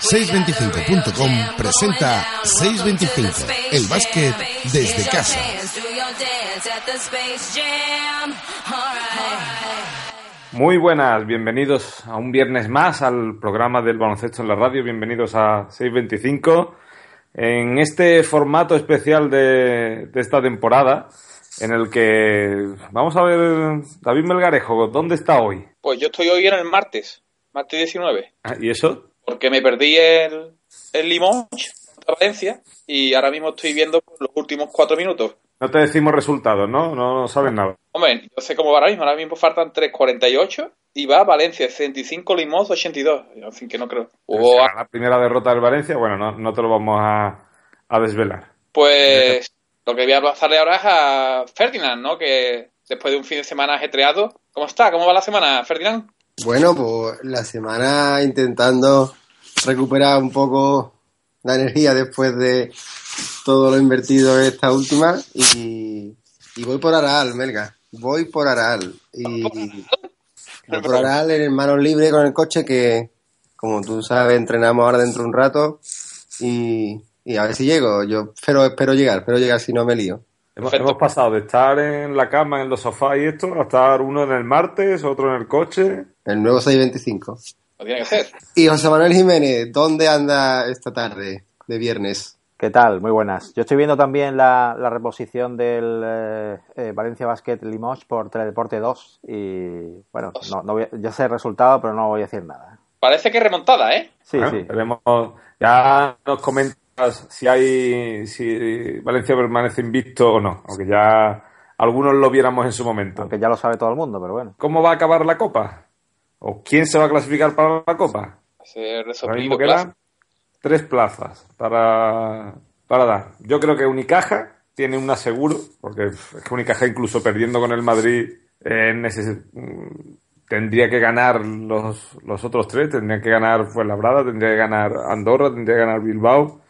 625.com presenta 625, el básquet desde casa. Muy buenas, bienvenidos a un viernes más al programa del baloncesto en la radio, bienvenidos a 625. En este formato especial de, de esta temporada, en el que vamos a ver, David Melgarejo, ¿dónde está hoy? Pues yo estoy hoy en el martes, martes 19. Ah, ¿Y eso? Porque me perdí el, el Limoges contra Valencia y ahora mismo estoy viendo los últimos cuatro minutos. No te decimos resultados, ¿no? No, sabes nada. Hombre, yo sé cómo va ahora mismo. Ahora mismo faltan 3.48 y va Valencia 65, Limoges 82. Así que no creo. La primera derrota del Valencia, bueno, no, no te lo vamos a, a desvelar. Pues lo que voy a pasarle ahora es a Ferdinand, ¿no? Que después de un fin de semana ajetreado, ¿cómo está? ¿Cómo va la semana, Ferdinand? Bueno, pues la semana intentando recuperar un poco la energía después de todo lo invertido en esta última y, voy por Aral, Melga. Voy por Aral. Y voy por Aral en manos libres con el coche que, como tú sabes, entrenamos ahora dentro de un rato y, y a ver si llego. Yo espero, espero llegar, espero llegar si no me lío. Hemos, pasado de estar en la cama, en los sofás y esto, a estar uno en el martes, otro en el coche. El nuevo 625. Lo tiene que ser. Y José Manuel Jiménez, ¿dónde anda esta tarde de viernes? ¿Qué tal? Muy buenas. Yo estoy viendo también la, reposición del eh, eh, Valencia Basket Limoges por Teledeporte 2 y bueno, no, no ya sé el resultado, pero no voy a decir nada. Parece que remontada, ¿eh? Sí, sí. ya nos comenta si hay si Valencia permanece invicto o no, aunque ya algunos lo viéramos en su momento. Aunque ya lo sabe todo el mundo, pero bueno. ¿Cómo va a acabar la Copa? ¿O quién se va a clasificar para la Copa? Ahora mismo quedan tres plazas para, para dar. Yo creo que Unicaja tiene un aseguro, porque es que Unicaja incluso perdiendo con el Madrid en ese, tendría que ganar los, los otros tres, tendría que ganar Fuenlabrada, tendría que ganar Andorra, tendría que ganar Bilbao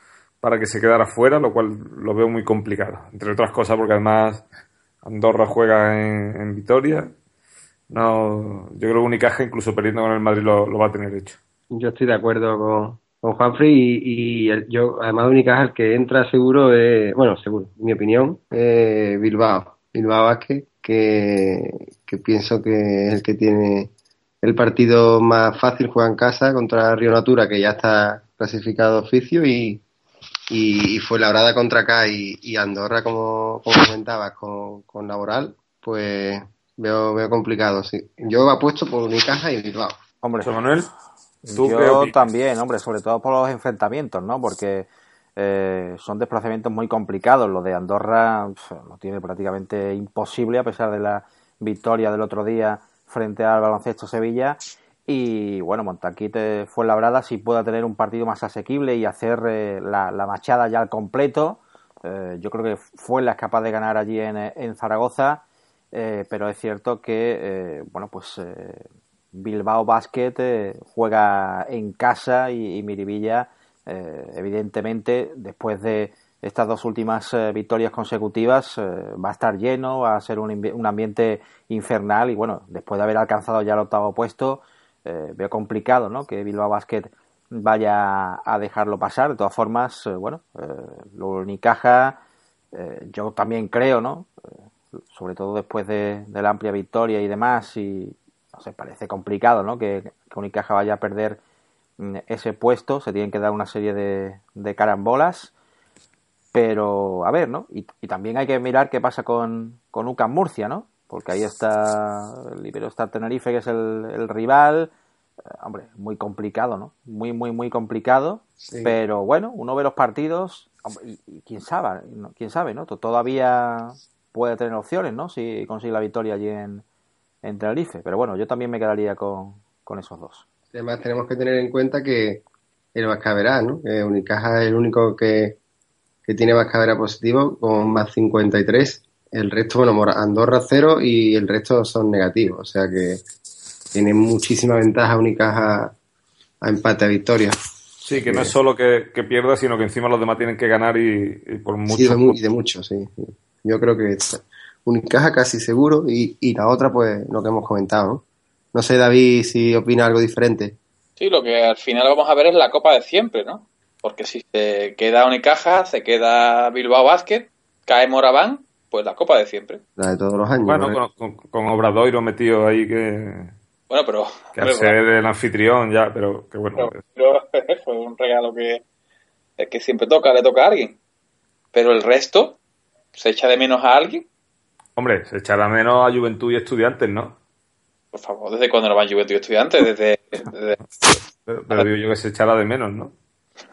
para que se quedara fuera, lo cual lo veo muy complicado. Entre otras cosas porque además Andorra juega en, Vitoria. No, yo creo que Unicaja, incluso perdiendo con el Madrid, lo, va a tener hecho. Yo estoy de acuerdo con, con Juanfrey y, yo, además de Unicaja, el que entra seguro es, bueno, seguro, mi opinión, Bilbao. Bilbao Vázquez, que, que pienso que es el que tiene el partido más fácil, juega en casa contra Río Natura, que ya está clasificado oficio y, y, fue labrada contra acá y, Andorra, como, como comentabas, con, con, Laboral, pues veo, veo complicado, sí. Yo apuesto por Unicaja y Bilbao. Hombre, Manuel, yo también, hombre, sobre todo por los enfrentamientos, ¿no? Porque eh, son desplazamientos muy complicados. Lo de Andorra lo tiene prácticamente imposible a pesar de la victoria del otro día frente al baloncesto Sevilla y bueno, Montaquite fue labrada si pueda tener un partido más asequible y hacer eh, la, machada ya al completo. Eh, yo creo que fue la capaz de ganar allí en, en Zaragoza, eh, pero es cierto que bueno, pues Bilbao Basket juega en casa y, Miribilla, evidentemente, después de estas dos últimas victorias consecutivas, va a estar lleno, va a ser un ambiente infernal y bueno, después de haber alcanzado ya el octavo puesto, eh, veo complicado ¿no? que Bilbao Basket vaya a dejarlo pasar. De todas formas, eh, bueno, eh, lo Unicaja, eh, yo también creo, ¿no? sobre todo después de, la amplia victoria y demás, y no sé, parece complicado, ¿no? Que, Unicaja vaya a perder mm, ese puesto, se tienen que dar una serie de, de carambolas, pero a ver, ¿no? Y, también hay que mirar qué pasa con, con UCAM Murcia, ¿no? Porque ahí está el Iberostar Tenerife, que es el, rival. Eh, hombre, muy complicado, ¿no? Muy, muy, muy complicado. Pero bueno, uno ve los partidos y, quién sabe, quién sabe, ¿no? Todavía puede tener opciones, ¿no? Si consigue la victoria allí en, Tenerife. Pero bueno, yo también me quedaría con, con esos dos. Además tenemos que tener en cuenta que el Vascaverá, ¿no? Que Unicaja es el único que, que tiene Vascaverá positivo con más 53. El resto, bueno, Andorra cero y el resto son negativos. O sea que tiene muchísima ventaja Unicaja a empate a victoria. Sí, que no es solo que, pierda, sino que encima los demás tienen que ganar y, por mucho. Sí, de, de mucho, sí. Yo creo que Unicaja casi seguro y, y la otra, pues lo que hemos comentado, ¿no? No sé, David, si opina algo diferente. Sí, lo que al final vamos a ver es la copa de siempre, ¿no? Porque si se queda Unicaja, se queda Bilbao Basket, cae Moraván, pues la copa de siempre. La de todos los años. Bueno, con, con, Obradoiro metido ahí que... Bueno, pero... Que al ser el anfitrión ya, pero que bueno. Pero, fue un regalo que, que siempre toca, le toca a alguien. Pero el resto, ¿se echa de menos a alguien? Hombre, se echará menos a Juventud y Estudiantes, ¿no? Por favor, ¿desde cuándo no van Juventud y Estudiantes? Desde, Pero, digo yo que se echará de menos, ¿no?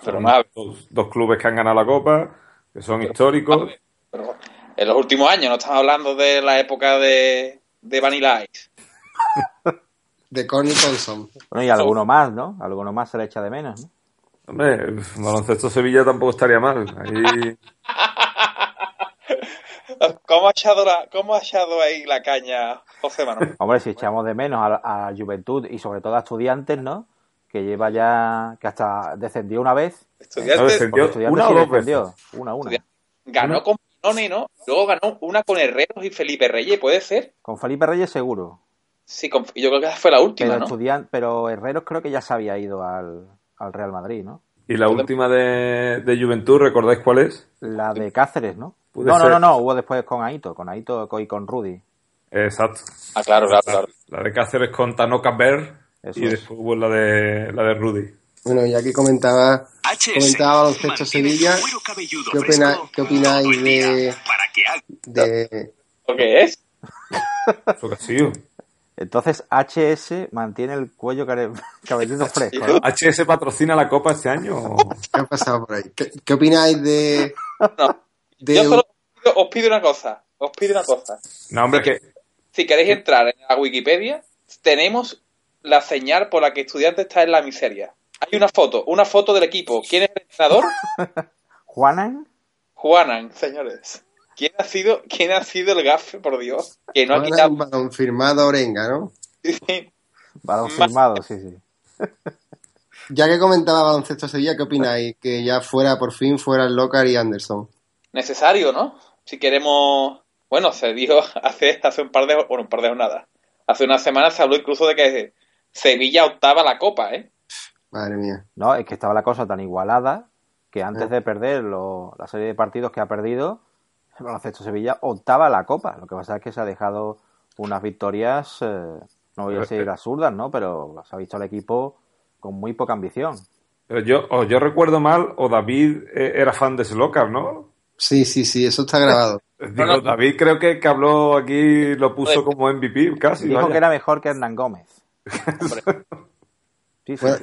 Pero más... Dos, clubes que han ganado la Copa, que son históricos. Pero en los últimos años, no estamos hablando de la época de, de Vanilla Ice. de Connie Thompson. Bueno, y alguno más, ¿no? Alguno más se le echa de menos, ¿no? Hombre, baloncesto Sevilla tampoco estaría mal. Ahí... ¿Cómo ha, echado ¿Cómo ha echado ahí la caña José Manuel? Hombre, si echamos de menos a, Juventud y sobre todo a Estudiantes, ¿no? Que lleva ya, que hasta descendió una vez. Estudiantes, una o dos veces. Una, una. Ganó con ¿no? Luego ganó una con Herreros y Felipe Reyes, ¿puede ser? Con Felipe Reyes seguro. Sí, yo creo que fue la última, pero ¿no? pero Herreros creo que ya se había ido al, al Real Madrid, ¿no? ¿Y la última de, de Juventud, recordáis cuál es? La de Cáceres, ¿no? No, no, no, no, hubo después con Aito, con Aito y con Rudy. Exacto. Ah, claro, claro, claro. La, de Cáceres con Tanoka Bear y después hubo la de, la de Rudy. Bueno, ya que comentaba, comentaba baloncesto Sevilla, ¿qué, opina, ¿qué opináis de, de... ¿Lo que es? Lo que ha sido. Entonces HS mantiene el cuello cabelludo fresco. ¿no? ¿HS patrocina la Copa este año? ¿Qué ha pasado por ahí? ¿Qué, opináis de, Yo solo os pido una cosa. Os pido una cosa. No, hombre, que. Si queréis entrar en la Wikipedia, tenemos la señal por la que estudiante está en la miseria. Hay una foto, una foto del equipo. ¿Quién es el entrenador? Juanan. Juanan, señores. ¿Quién ha sido, quién ha sido el gafe, por Dios? Que no ha quitado. Un balón firmado Orenga, ¿no? Sí. Balón firmado, sí, sí. Ya que comentaba baloncesto Sevilla, ¿qué opináis? Que ya fuera, por fin, fuera el Locar y Anderson. Necesario, ¿no? Si queremos. Bueno, se dijo hace, hace un par de. Bueno, un par de jornadas. Hace unas semanas se habló incluso de que Sevilla optaba la copa, ¿eh? Madre mía. No, es que estaba la cosa tan igualada que antes ah. de perder la serie de partidos que ha perdido, el baloncesto Sevilla octava la Copa. Lo que pasa es que se ha dejado unas victorias, eh, no voy a decir absurdas, ¿no? Pero se ha visto al equipo con muy poca ambición. Pero yo, o yo recuerdo mal, o David eh, era fan de Slocar, ¿no? Sí, sí, sí, eso está grabado. David creo que, que, habló aquí, lo puso como MVP casi. Dijo que era mejor que Hernán Gómez.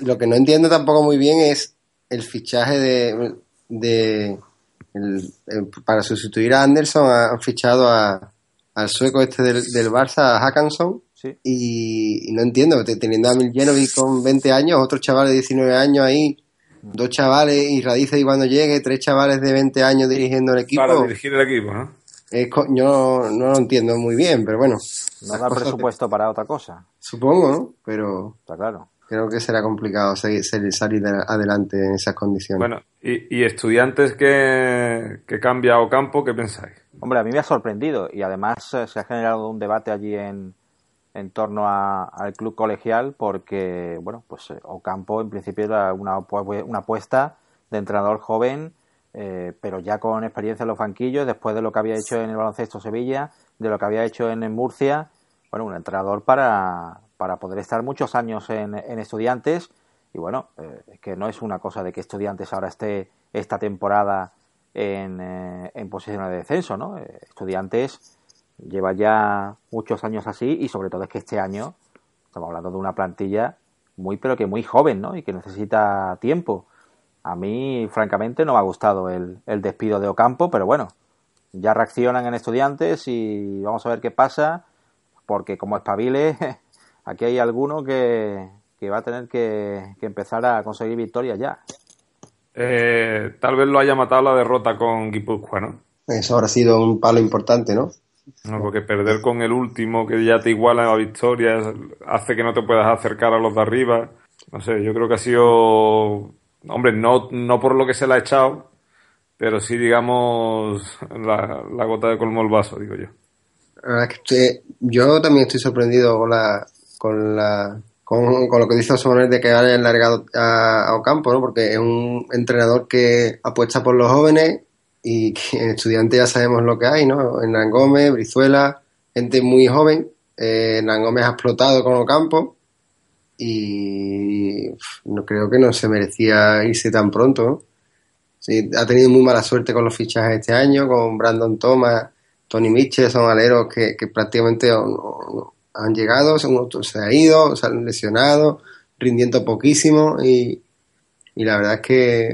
lo que no entiendo tampoco muy bien es el fichaje de, de el, para sustituir a Anderson han fichado a, al sueco este del, del Barça, a Hackanson. Y, no entiendo, teniendo a Miljenovic con 20 años, otros chavales de 19 años ahí, dos chavales y Radice y cuando llegue, tres chavales de 20 años dirigiendo el equipo. Para dirigir el equipo, ¿no? yo no lo entiendo muy bien, pero bueno. No da presupuesto para otra cosa. Supongo, ¿no? Pero. Está claro creo que será complicado salir, adelante en esas condiciones. Bueno, ¿y, estudiantes que, que cambia Ocampo, qué pensáis? Hombre, a mí me ha sorprendido y además eh, se ha generado un debate allí en, en torno al club colegial porque, bueno, pues eh, Ocampo en principio era una, una apuesta de entrenador joven, eh, pero ya con experiencia en los banquillos, después de lo que había hecho en el baloncesto Sevilla, de lo que había hecho en Murcia, bueno, un entrenador para, para poder estar muchos años en, estudiantes. Y bueno, eh, que no es una cosa de que estudiantes ahora esté esta temporada en, eh, en posición de descenso, ¿no? Eh, estudiantes lleva ya muchos años así y sobre todo es que este año estamos hablando de una plantilla muy pero que muy joven, ¿no? Y que necesita tiempo. A mí, francamente, no me ha gustado el, el despido de Ocampo, pero bueno, ya reaccionan en estudiantes y vamos a ver qué pasa, porque como espabile, aquí hay alguno que, va a tener que, empezar a conseguir victorias ya. Eh, tal vez lo haya matado la derrota con Guipúzcoa, ¿no? Eso habrá sido un palo importante, ¿no? No, porque perder con el último que ya te iguala a victorias hace que no te puedas acercar a los de arriba. No sé, yo creo que ha sido, hombre, no, no por lo que se le ha echado, pero sí, digamos, la, gota de colmo el vaso, digo yo. yo también estoy sorprendido con la, con la, con, lo que dice Osoner de que haya enlargado a, a Ocampo, ¿no? Porque es un entrenador que apuesta por los jóvenes y que en estudiantes ya sabemos lo que hay, ¿no? En Gómez, Brizuela, gente muy joven. Eh, ha explotado con Ocampo y no creo que no se merecía irse tan pronto. Sí, ha tenido muy mala suerte con los fichajes este año, con Brandon Thomas, Tony Mitchell, son aleros que, prácticamente han llegado, se han ido, se han lesionado, rindiendo poquísimo y, y la verdad es que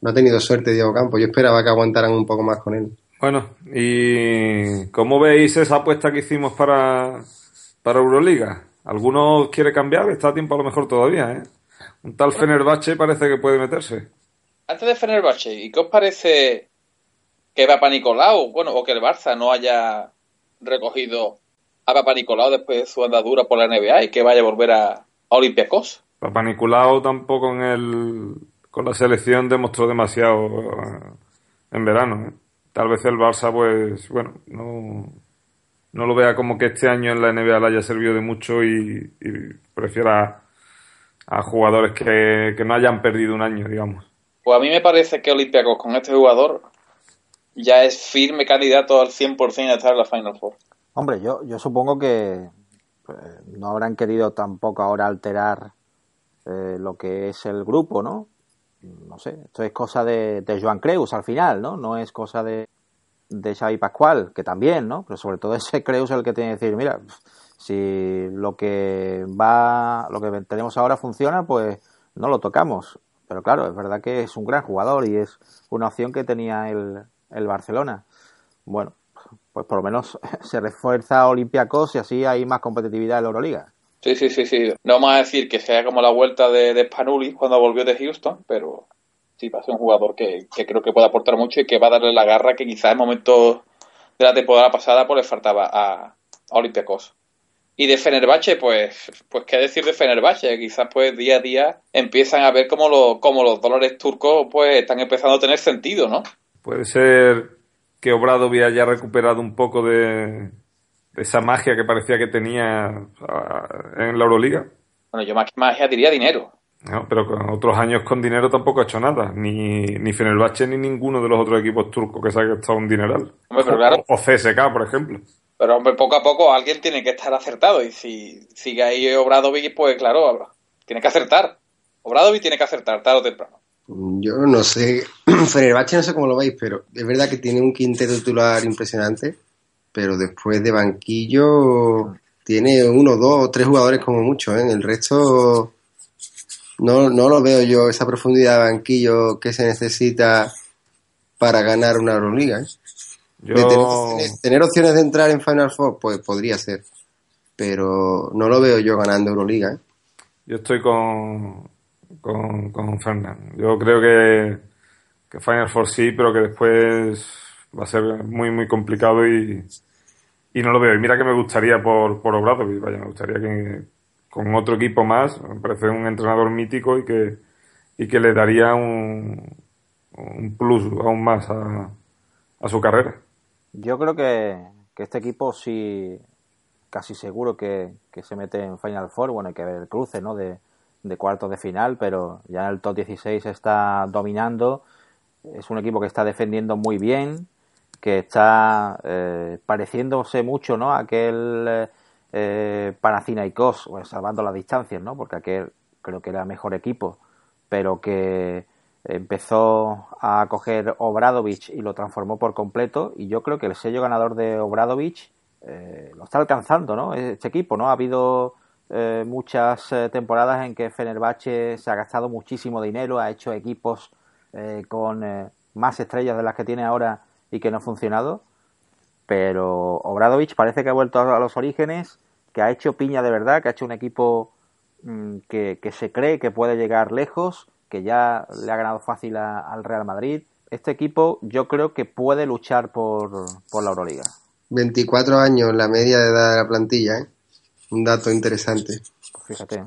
no ha tenido suerte Diego Campos. Yo esperaba que aguantaran un poco más con él. Bueno, ¿y cómo veis esa apuesta que hicimos para, para Euroliga? ¿Alguno quiere cambiar? Está a tiempo a lo mejor todavía, ¿eh? Un tal Fenerbahce parece que puede meterse. Antes de Fenerbahce, ¿y qué os parece que Papa Nicolau, bueno, o que el Barça no haya recogido a Papa Nicolau después de su andadura por la NBA y que vaya a volver a, a Olympiacos? Papa Nicolau tampoco en el con la selección demostró demasiado eh, en verano. ¿eh? Tal vez el Barça, pues, bueno, no, no lo vea como que este año en la NBA le haya servido de mucho y, prefiera a jugadores que, no hayan perdido un año, digamos. Pues a mí me parece que Olympiacos con este jugador ya es firme candidato al 100% a estar en la Final Four. Hombre, yo, yo supongo que pues, no habrán querido tampoco ahora alterar eh, lo que es el grupo, ¿no? no sé, esto es cosa de, Joan Creus al final, ¿no? No es cosa de, de Xavi Pascual, que también, ¿no? Pero sobre todo ese Creus el que tiene que decir, mira, si lo que va, lo que tenemos ahora funciona, pues no lo tocamos. Pero claro, es verdad que es un gran jugador y es una opción que tenía el, el Barcelona. Bueno, pues por lo menos se refuerza a Olympiacos y así hay más competitividad en la Euroliga. Sí, sí, sí, sí. No vamos a decir que sea como la vuelta de, de Spanuli cuando volvió de Houston, pero sí va a ser un jugador que, creo que puede aportar mucho y que va a darle la garra que quizás en momentos de la temporada pasada pues le faltaba a, a Olympiacos. Y de Fenerbahce, pues, pues qué decir de Fenerbahce, quizás pues día a día empiezan a ver cómo, lo, cómo los dólares turcos pues están empezando a tener sentido, ¿no? Puede ser que Obradovi haya recuperado un poco de, esa magia que parecía que tenía en la Euroliga. Bueno, yo más que magia diría dinero. No, pero con otros años con dinero tampoco ha hecho nada. Ni, ni Fenerbahce ni ninguno de los otros equipos turcos que se ha gastado un dineral. o, CSK, por ejemplo. Pero, hombre, poco a poco alguien tiene que estar acertado. Y si sigue ahí Obradovic, pues claro, tiene que acertar. Obradovic tiene que acertar tarde o temprano. Yo no sé. Fenerbahce no sé cómo lo veis, pero es verdad que tiene un quinteto titular impresionante pero después de banquillo tiene uno, dos o tres jugadores como mucho, ¿eh? el resto no, no lo veo yo, esa profundidad de banquillo que se necesita para ganar una Euroliga. ¿eh? Tener, opciones de entrar en Final Four, pues podría ser, pero no lo veo yo ganando Euroliga. ¿eh? Yo estoy con, con, con Fernand. Yo creo que, que Final Four sí, pero que después va a ser muy, muy complicado y, y no lo veo. Y mira que me gustaría por, por Obradovic, vaya, me gustaría que con otro equipo más, me parece un entrenador mítico y que, y que le daría un, un plus aún más a, a su carrera. Yo creo que, que este equipo sí, casi seguro que, que, se mete en Final Four, bueno, hay que ver el cruce, ¿no? De, de cuartos de final, pero ya el top 16 está dominando. Es un equipo que está defendiendo muy bien, que está eh, pareciéndose mucho ¿no? a aquel eh, Panathinaikos, pues, salvando las distancias, ¿no? porque aquel creo que era mejor equipo, pero que empezó a coger Obradovich y lo transformó por completo y yo creo que el sello ganador de Obradovich eh, lo está alcanzando, ¿no? Este equipo, ¿no? Ha habido eh, muchas temporadas en que Fenerbahce se ha gastado muchísimo dinero, ha hecho equipos con más estrellas de las que tiene ahora y que no ha funcionado. Pero Obradovich parece que ha vuelto a los orígenes, que ha hecho piña de verdad, que ha hecho un equipo mm, que, se cree que puede llegar lejos, que ya le ha ganado fácil al Real Madrid. Este equipo yo creo que puede luchar por, por la Euroliga. 24 años la media de edad de la plantilla, ¿eh? Un dato interesante. Pues fíjate, ¿eh?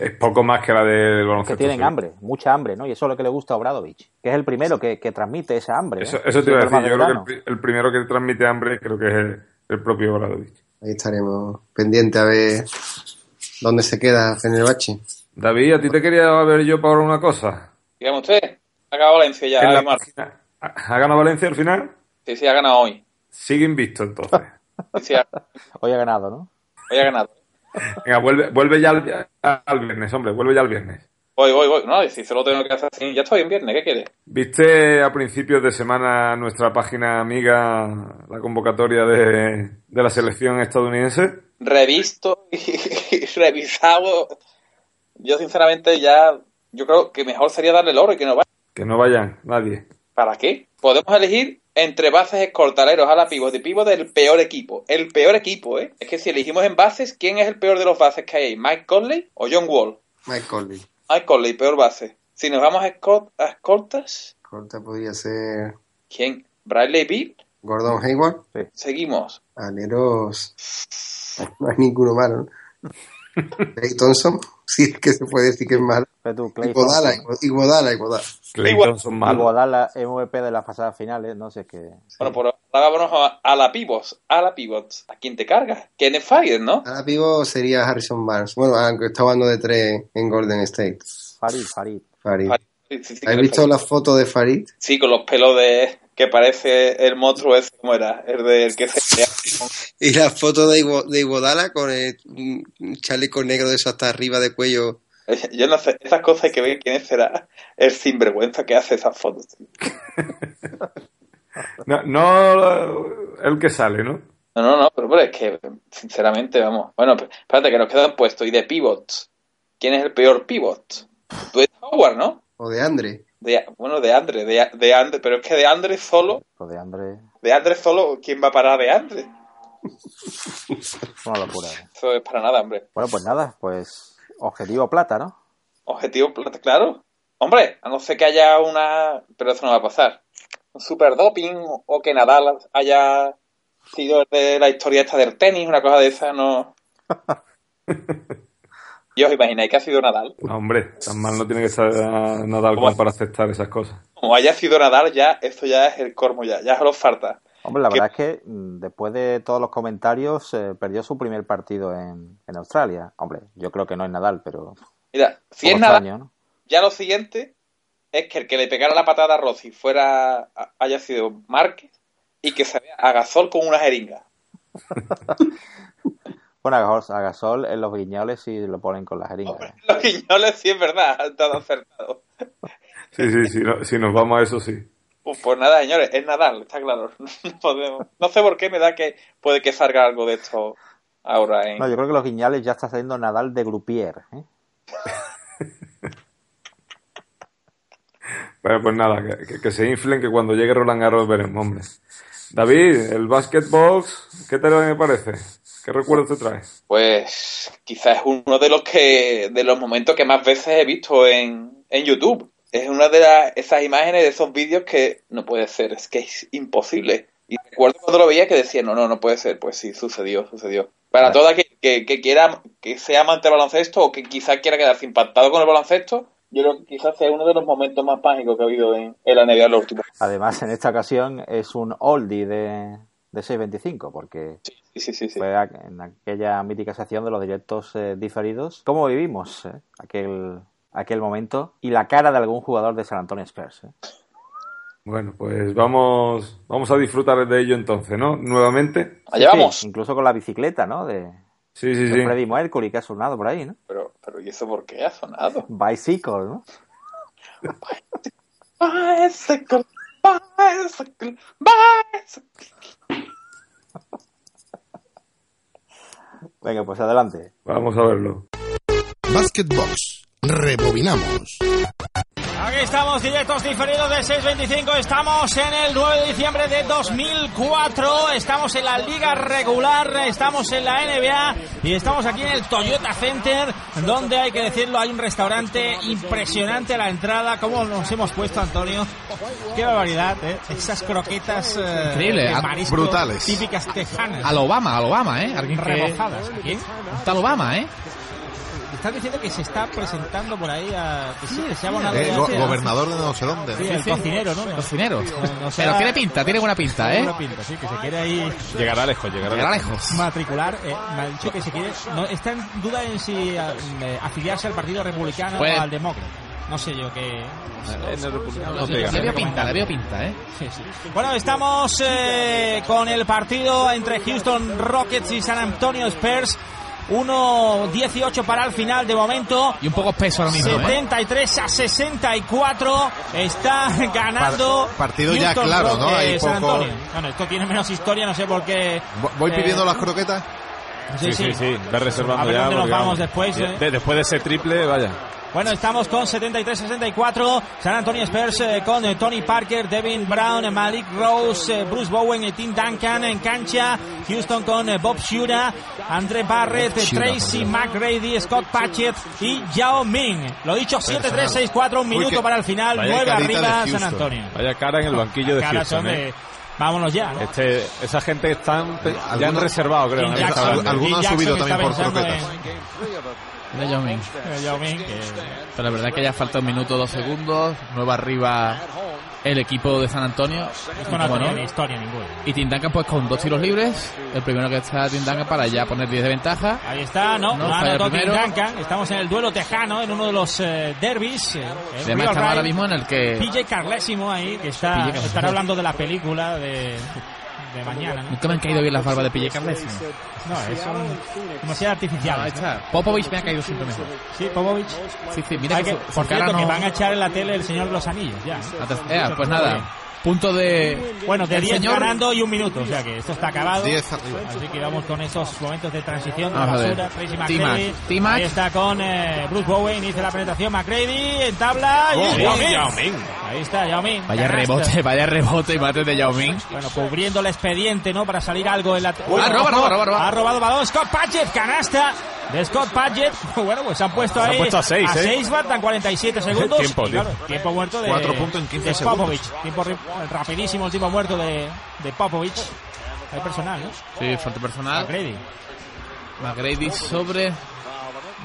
Es poco más que la del baloncesto. Que tienen hambre, mucha hambre, ¿no? Y eso es lo que le gusta a Obradovich, que es el primero que, transmite esa hambre. Eso, eso te iba a decir, yo creo que el, primero que transmite hambre creo que es el, propio Obradovich. Ahí estaremos pendientes a ver dónde se queda Fenerbahce. David, a ti te quería ver yo para una cosa. Dígame usted, ha ganado Valencia ya. ¿Ha ganado Valencia al final? Sí, sí, ha ganado hoy. Sigue invisto entonces. Hoy ha ganado, ¿no? Hoy ha ganado. Venga, vuelve, vuelve ya al, viernes, hombre, vuelve ya al viernes. Voy, voy, voy. No, si solo tengo que hacer así, ya estoy en viernes, ¿qué quieres? ¿Viste a principios de semana nuestra página amiga la convocatoria de, de la selección estadounidense? Revisto y revisado. Yo, sinceramente, ya. Yo creo que mejor sería darle el oro y que no vayan. Que no vayan, nadie. ¿Para qué? Podemos elegir entre bases escoltaleros a la pivot de pivot del peor equipo. El peor equipo, ¿eh? Es que si elegimos en bases, ¿quién es el peor de los bases que hay? ¿Mike Conley o John Wall? Mike Conley. Mike Conley, peor base. Si nos vamos a, escoltas... Escolta podría ser... ¿Quién? ¿Bradley Bill? ¿Gordon Hayward? Sí. Seguimos. Aleros... No hay ninguno malo, ¿no? Clay Thompson, sí es que se puede decir que es malo. Iguodala, Iguodala, Iguodala. Clay Thompson malo. Iguodala MVP de las pasadas finales, no sé qué. Bueno, pues ahora vámonos a, la pivots, a la pivots. ¿A quién te cargas? Kenneth Farid, ¿no? A la pivot sería Harrison Barnes. Bueno, aunque está jugando de tres en Golden State. Farid, Farid. Farid. ¿Has visto la foto de Farid? Sí, con los pelos de que parece el monstruo ese, como era? El del que se... y la foto de, Iguodala con el chaleco negro de eso hasta arriba de cuello. Yo no sé, esas cosas hay que ver quién será el sinvergüenza que hace esas fotos. no, no el que sale, ¿no? No, no, no, pero, es que, sinceramente, vamos. Bueno, espérate, que nos quedan puestos. Y de pivots, ¿quién es el peor pivot? Tú eres Howard, ¿no? O de Andre. De, bueno, de Andre, de, de Andre, pero es que de Andre solo. de Andre. De Andre solo, ¿quién va a parar de Andre? Una locura. Eso es para nada, hombre. Bueno, pues nada, pues objetivo plata, ¿no? Objetivo plata, claro. Hombre, a no ser que haya una. Pero eso no va a pasar. Un super doping o que Nadal haya sido de la historia esta del tenis, una cosa de esa, no. ¿Y os imagináis que ha sido Nadal? hombre, tan mal no tiene que estar Nadal como para aceptar esas cosas. Como haya sido Nadal, ya, esto ya es el cormo ya, ya solo falta. Hombre, la verdad es que mm, después de todos los comentarios eh, perdió su primer partido en, Australia. Hombre, yo creo que no es Nadal, pero... Mira, si es Nadal, ya lo siguiente es que el que le pegara la patada a Rossi fuera, haya sido Márquez y que se vea a Gasol con una jeringa. Bueno, a Gasol en los guiñoles sí lo ponen con la jeringa. ¿eh? los guiñoles sí es verdad, estado acertado. Sí, sí, sí, si nos vamos a eso sí. Pues, pues, nada, señores, es Nadal, está claro. No, sé por qué me da que puede que salga algo de esto ahora. No, yo creo que los guiñales ya está saliendo Nadal de Grupier. ¿eh? bueno, pues nada, que, se inflen, que cuando llegue Roland Garros veremos, hombre. David, el basketball, ¿qué te me parece? ¿Qué recuerdos te traes? Pues quizás es uno de los que de los momentos que más veces he visto en, en YouTube. Es una de las, esas imágenes de esos vídeos que no puede ser, es que es imposible. Y recuerdo cuando lo veía que decía, no, no, no puede ser. Pues sí, sucedió, sucedió. Para toda que, que, quiera, que sea amante del baloncesto o que quizás quiera quedarse impactado con el baloncesto, yo creo que quizás sea uno de los momentos más mágicos que ha habido en, la NBA en los últimos Además, en esta ocasión es un oldie de, de 6.25, porque fue en aquella mítica sección de los directos eh, diferidos. ¿Cómo vivimos eh, aquel, aquel momento? Y la cara de algún jugador de San Antonio Spurs. Eh. Bueno, pues vamos, vamos a disfrutar de ello entonces, ¿no? Nuevamente. Allá vamos. incluso con la bicicleta, ¿no? De, sí, sí, sí. Freddie Mercury que ha sonado por ahí, ¿no? Pero, pero ¿y eso por qué ha sonado? Bicycle, ¿no? bicycle, bicycle, bicycle. Venga, pues adelante. Vamos a verlo. Basketbox. Rebobinamos. Aquí estamos directos diferidos de 6.25, estamos en el 9 de diciembre de 2004, estamos en la liga regular, estamos en la NBA y estamos aquí en el Toyota Center, donde hay que decirlo, hay un restaurante impresionante a la entrada, como nos hemos puesto Antonio, qué barbaridad, ¿eh? esas croquetas eh, Increíble, brutales. típicas tejanas. Al Obama, al Obama, ¿eh? Alguien que... Está al Obama, ¿eh? Estás diciendo que se está presentando por ahí a... Que sí, que se ha abonado Eh, go- gobernador de no sé dónde. ¿no? Sí, el cocinero, ¿no? Cocinero. No, sea- Pero tiene pinta, tiene buena pinta, ¿eh? Buena pinta, sí, que se quiere ahí Llegará lejos, llegará Llegará lejos. lejos. matricular. eh, me ha dicho que se quiere... No, está en duda en si eh, afiliarse al Partido Republicano Pues- o al Demócrata. No sé yo qué... En el republicano No. Le veo pinta, le veo pinta, ¿eh? Sí, sí. Bueno, estamos eh, con el partido entre Houston Rockets y San Antonio Spurs. 1-18 para el final de momento. Y un poco espeso ahora mismo, ¿eh? 73 a 64 está ganando Par- partido ya claro, ¿no? Hay San poco- Antonio. Bueno, esto tiene menos historia, no sé por qué. Vo- Voy eh, pidiendo las croquetas. Sí, sí, sí. A reservando ver ya. dónde nos vamos después, de- eh. de- después de ese triple, vaya. Bueno, estamos con 73-64. San Antonio Spurs eh, con eh, Tony Parker, Devin Brown, eh, Malik Rose, eh, Bruce Bowen y Tim Duncan en cancha. Houston con eh, Bob Shura, André Barrett, eh, Shura, Tracy. McGrady, Scott Patchett y Yao Ming. Lo dicho, 7-3-6-4, un Uy, minuto qué- para el final. vaya 9 carita arriba San. Antonio. Vaya cara en el banquillo de Houston, ¿eh? Vámonos ya, ¿no? Este, esa gente están ya han Algunos- reservado, creo. en Jim el Jackson, restaurante. alguno Jim ha Jackson subido también por croquetas. en- De Yao Ming. en Yao Ming, que- Pero la verdad es que ya falta un minuto, dos segundos. Nueva arriba el equipo de San Antonio. No tiene no. historia ninguna. Y Tim Duncan pues con dos tiros libres. El primero que está Tim Duncan para ya poner 10 de ventaja. Ahí está, no, No, no, falla anotó el Tim primero. Duncan. Estamos en el duelo tejano, en uno de los eh, derbis. eh, Además estamos ahora mismo en el que... PJ Carlésimo ahí, que está, estará hablando de la película de, de mañana. ¿no? Nunca me han caído bien las barbas de PJ Carlesimo. No, es un, demasiado artificial. Está. Popovich me ha caído siempre mejor. Sí, Popovich. Sí, sí, mira que que, por cierto, no... que van a echar en la tele el Señor de los Anillos, ya. ¿no? Ea, pues nada, punto de... Bueno, de El 10 señor- ganando y un minuto, o sea que esto está acabado. 10 arriba. Así que vamos con esos momentos de transición de basura. Tracy. T-Mac. Ahí está con eh, Bruce Bowen, inicia la penetración. McGrady en tabla. y Oh, Yao sí, Ming. Yao Ming. Ahí está, Yao Ming. Vaya Canasta. rebote, vaya rebote y mate de Yao Ming. Bueno, cubriendo el expediente, ¿no? Para salir algo en la... Ah, roba, roba, roba, roba. Ha robado balón Scott Padgett, canasta de Scott Padgett. Bueno, pues se han puesto Se han ahí... puesto a seis, ¿eh? seis, faltan 47 segundos. Tiempo, Y claro, tiempo muerto de... Cuatro puntos en 15 de segundos. Popovich. Tiempo ri- rapidísimo el tiempo muerto de, de Popovich. Hay personal, ¿no? Sí, falta personal. McGrady. McGrady sobre...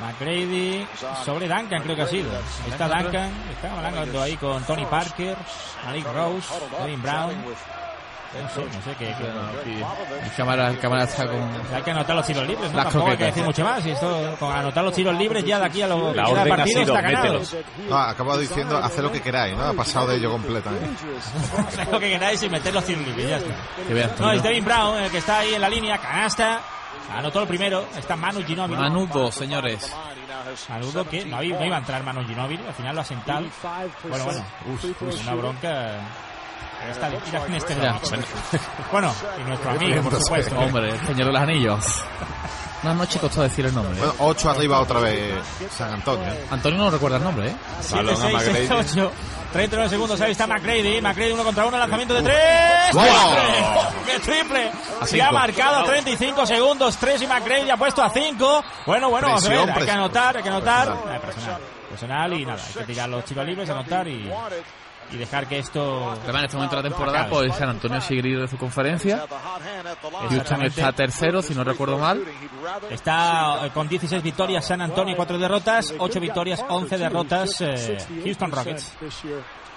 McGrady sobre Duncan, creo que ha sido. Ahí está Duncan, está hablando ahí con Tony Parker, Malik Rose, Devin Brown. No sé, no sé qué. cámara, el cámara está con... hay que anotar los tiros libres, ¿no? Las Tampoco hay que decir mucho más. Y esto, con anotar los tiros libres ya de aquí a lo que La orden ha partido sido, mételos. No, ha acabado diciendo, hacer lo que queráis, ¿no? Ha pasado de ello completamente. Haced lo que queráis y meter los tiros libres, ya está. Que veas tú, No, ¿no? es Devin Brown el que está ahí en la línea, canasta. Anotó el primero, está Manu Ginóbili. Manudo, señores. Saludo que no, iba- no iba a entrar Manu Ginóbili, al final lo ha sentado. Bueno, bueno, uf, una bronca. Está mira en este Ya. Bueno, y nuestro amigo, por supuesto. Hombre, el señor de los anillos. Una noche costó decir el nombre. Bueno, 8 arriba otra vez San Antonio. Antonio no recuerda el nombre, ¿eh? 7, Balón a 6, McGrady. 8. 39 segundos, ahí está McGrady. McGrady uno contra uno, lanzamiento de 3. ¡Wow! ¡Qué triple! A Se ha marcado a 35 segundos. 3 y McGrady ha puesto a 5. Bueno, bueno, vamos a ver. Presión, Hay que anotar, hay que anotar. Eh, Personal. Personal y nada. Hay que tirar los tiros libres, anotar y, y dejar que esto. Además, en este momento de la temporada, pues San Antonio sigue líder de su conferencia. Houston está tercero, si no recuerdo mal. Está eh, con 16 victorias San Antonio, 4 derrotas, 8 victorias, 11 derrotas eh, Houston Rockets.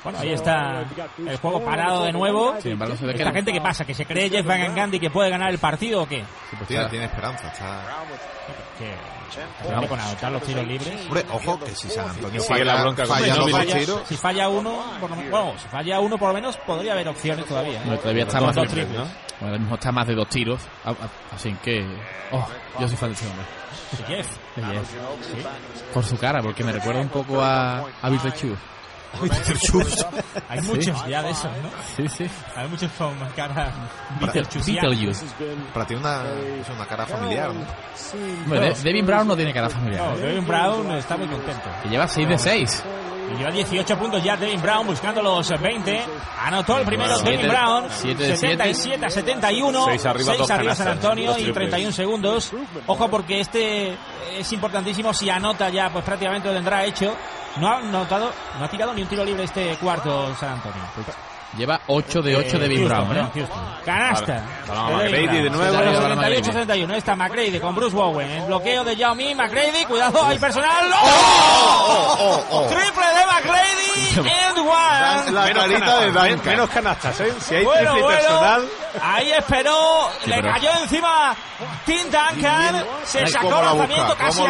Bueno, ahí está el juego parado de nuevo. Que Esta gente que pasa, que se cree Jeff Van Gundy que puede ganar el partido o qué? Tiene, tiene esperanza. Está... Que que con anotar los tiros libres. Hombre, ojo, que si San Antonio Sigue la falla, bronca con falla dos Falla- tiros, si falla uno, por bueno, si falla uno por lo menos podría haber opciones todavía. ¿eh? Bueno, todavía está más dos de, triples. Bueno, ahora mismo está más de dos tiros. a- a- Así que. Oh, yo soy fan de ese hombre. De Jeff. Por su cara, porque me recuerda un poco a, a Bill Chu. Hay muchos ya de esos, ¿no? Sí, sí. Hay muchos con cara Beetlejuice. Para ti una, es una cara familiar, ¿no? De- Devin Brown no tiene cara familiar. No, ¿eh? Devin Brown está muy contento. Que lleva 6 de 6. Y lleva 18 puntos ya Devin Brown buscando los 20. Anotó el primero Devin Brown. 77 a 71. 6 arriba, 6 arriba San Antonio y 31 segundos. Ojo porque este es importantísimo. Si anota ya, pues prácticamente lo tendrá hecho. No ha notado, no ha tirado ni un tiro libre este cuarto San Antonio. Lleva 8 de 8 de Big Brown. ¿eh? Canasta. McGrady de nuevo. 78-71. Está McGrady con Bruce Bowen. El bloqueo de Yao Ming. McGrady. Cuidado. Hay personal. ¡Oh! Triple de McGrady. And one. La, carita de Duncan. Menos canastas, ¿eh? Si hay triple personal. Ahí esperó. le cayó encima Tim Duncan. Se sacó el lanzamiento casi,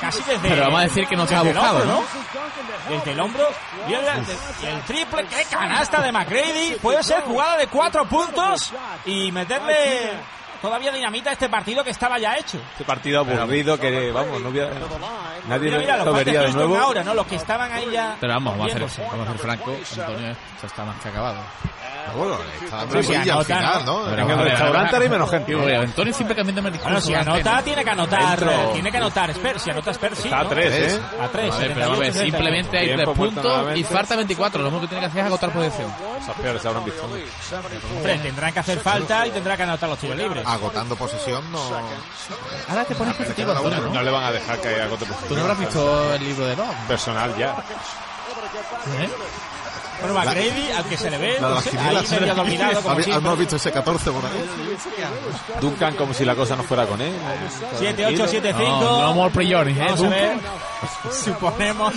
casi desde. Pero vamos a decir que no se ha buscado, ¿no? Desde el hombro. Y el triple. ¡Qué canasta de McGrady! Puede ser jugada de cuatro puntos y meterle todavía dinamita este partido que estaba ya hecho. Este partido aburrido que, vamos, no hubiera, nadie lo vería de nuevo. Ahora, ¿no? Los que estaban ahí ya. Pero vamos, vamos a hacer, vamos a hacer franco. Antonio, esto está más que acabado. Bueno, está dando sí, al final, ¿no? Pero en el restaurante hay menos gente. Antonio siempre cambiando el discurso. Bueno, si anota, tiene que anotar. Tiene que anotar Spurs. Si anota Spurs, sí. Está a tres, ¿eh? A tres. pero vamos a ver, simplemente hay tres puntos y falta 24. Lo único que tiene que hacer es agotar posición. Esos peores se habrán visto. Tendrán que hacer falta y tendrá que anotar los tiros libres. Agotando posesión no. Ahora te pones positivo, Antonio, ¿no? No le van a dejar que agote posesión. ¿Tú no habrás visto el libro de Dom? Personal ya. ¿Eh? Bueno, McGrady, al que se le ve, no sé, ahí medio dominado como ¿Hemos visto ese 14 por ahí? Duncan como si la cosa no fuera con él. 7-8, 7-5. No, no more priori, ¿eh? Vamos a ver. Suponemos.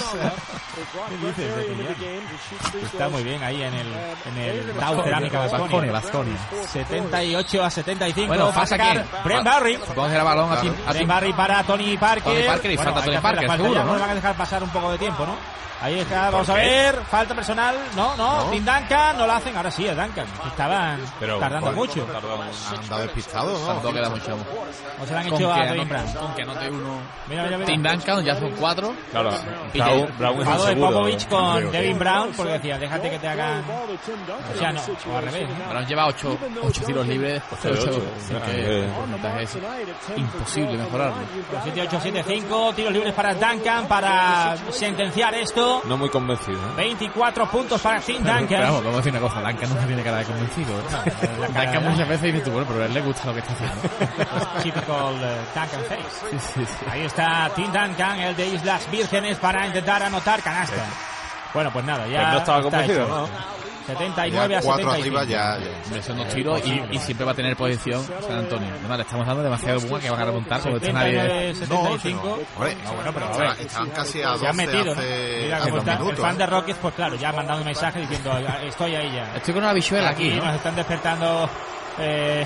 ¿Qué dices? Está muy bien ahí en el, en el Dow Cerámica Basconia. Basconia. 78 a 75. Bueno, va a sacar Brent Barry. Que balón a. Brent Barry para Tony Parker. Tony Parker y falta Tony Parker, seguro, ¿no? van a dejar pasar un poco de tiempo, ¿no? Ahí está, vamos a ver, falta personal, no, no, Tim Duncan, no lo hacen, ahora sí, es Duncan, estaban tardando mucho. Han dado despistado, ¿no? Todo queda mucho. O se lo han hecho a Kevin Brown. Con que anote uno. Mira, mira, mira. Tim Duncan, ya son cuatro. Claro, Brown, Brown es el de Popovich con Devin Brown, porque decía, déjate que te hagan... O sea, no, o al revés. Brown lleva ocho, ocho tiros libres. Ocho, que es imposible mejorarlo. 7-8-7-5, tiros libres para Duncan, para sentenciar esto. No muy convencido. ¿eh? 24 puntos para Tim Duncan. Vamos, vamos a decir una cosa, Duncan no se tiene cara de convencido. ¿eh? Duncan muchas veces dice tú, bueno, pero a él le gusta lo que está haciendo. Typical uh, Duncan face. Sí, sí, sí. Ahí está Tim Duncan, el de Islas Vírgenes, para intentar anotar canasta. Bueno, pues nada, ya. Pero no estaba convencido, ¿no? 79 a 75. arriba ya, ya. Son dos tiros y, y, siempre va a tener posición San Antonio. No, le estamos dando demasiado buena que van a remontar como está nadie. 75. No, no, bueno, pero a ver, están casi a 12 metido, hace, Mira, hace está, minutos. El fan de Rockets, pues claro, ya ha mandado un mensaje diciendo, estoy ahí ya. Estoy con una bichuela aquí, aquí ¿no? nos están despertando eh,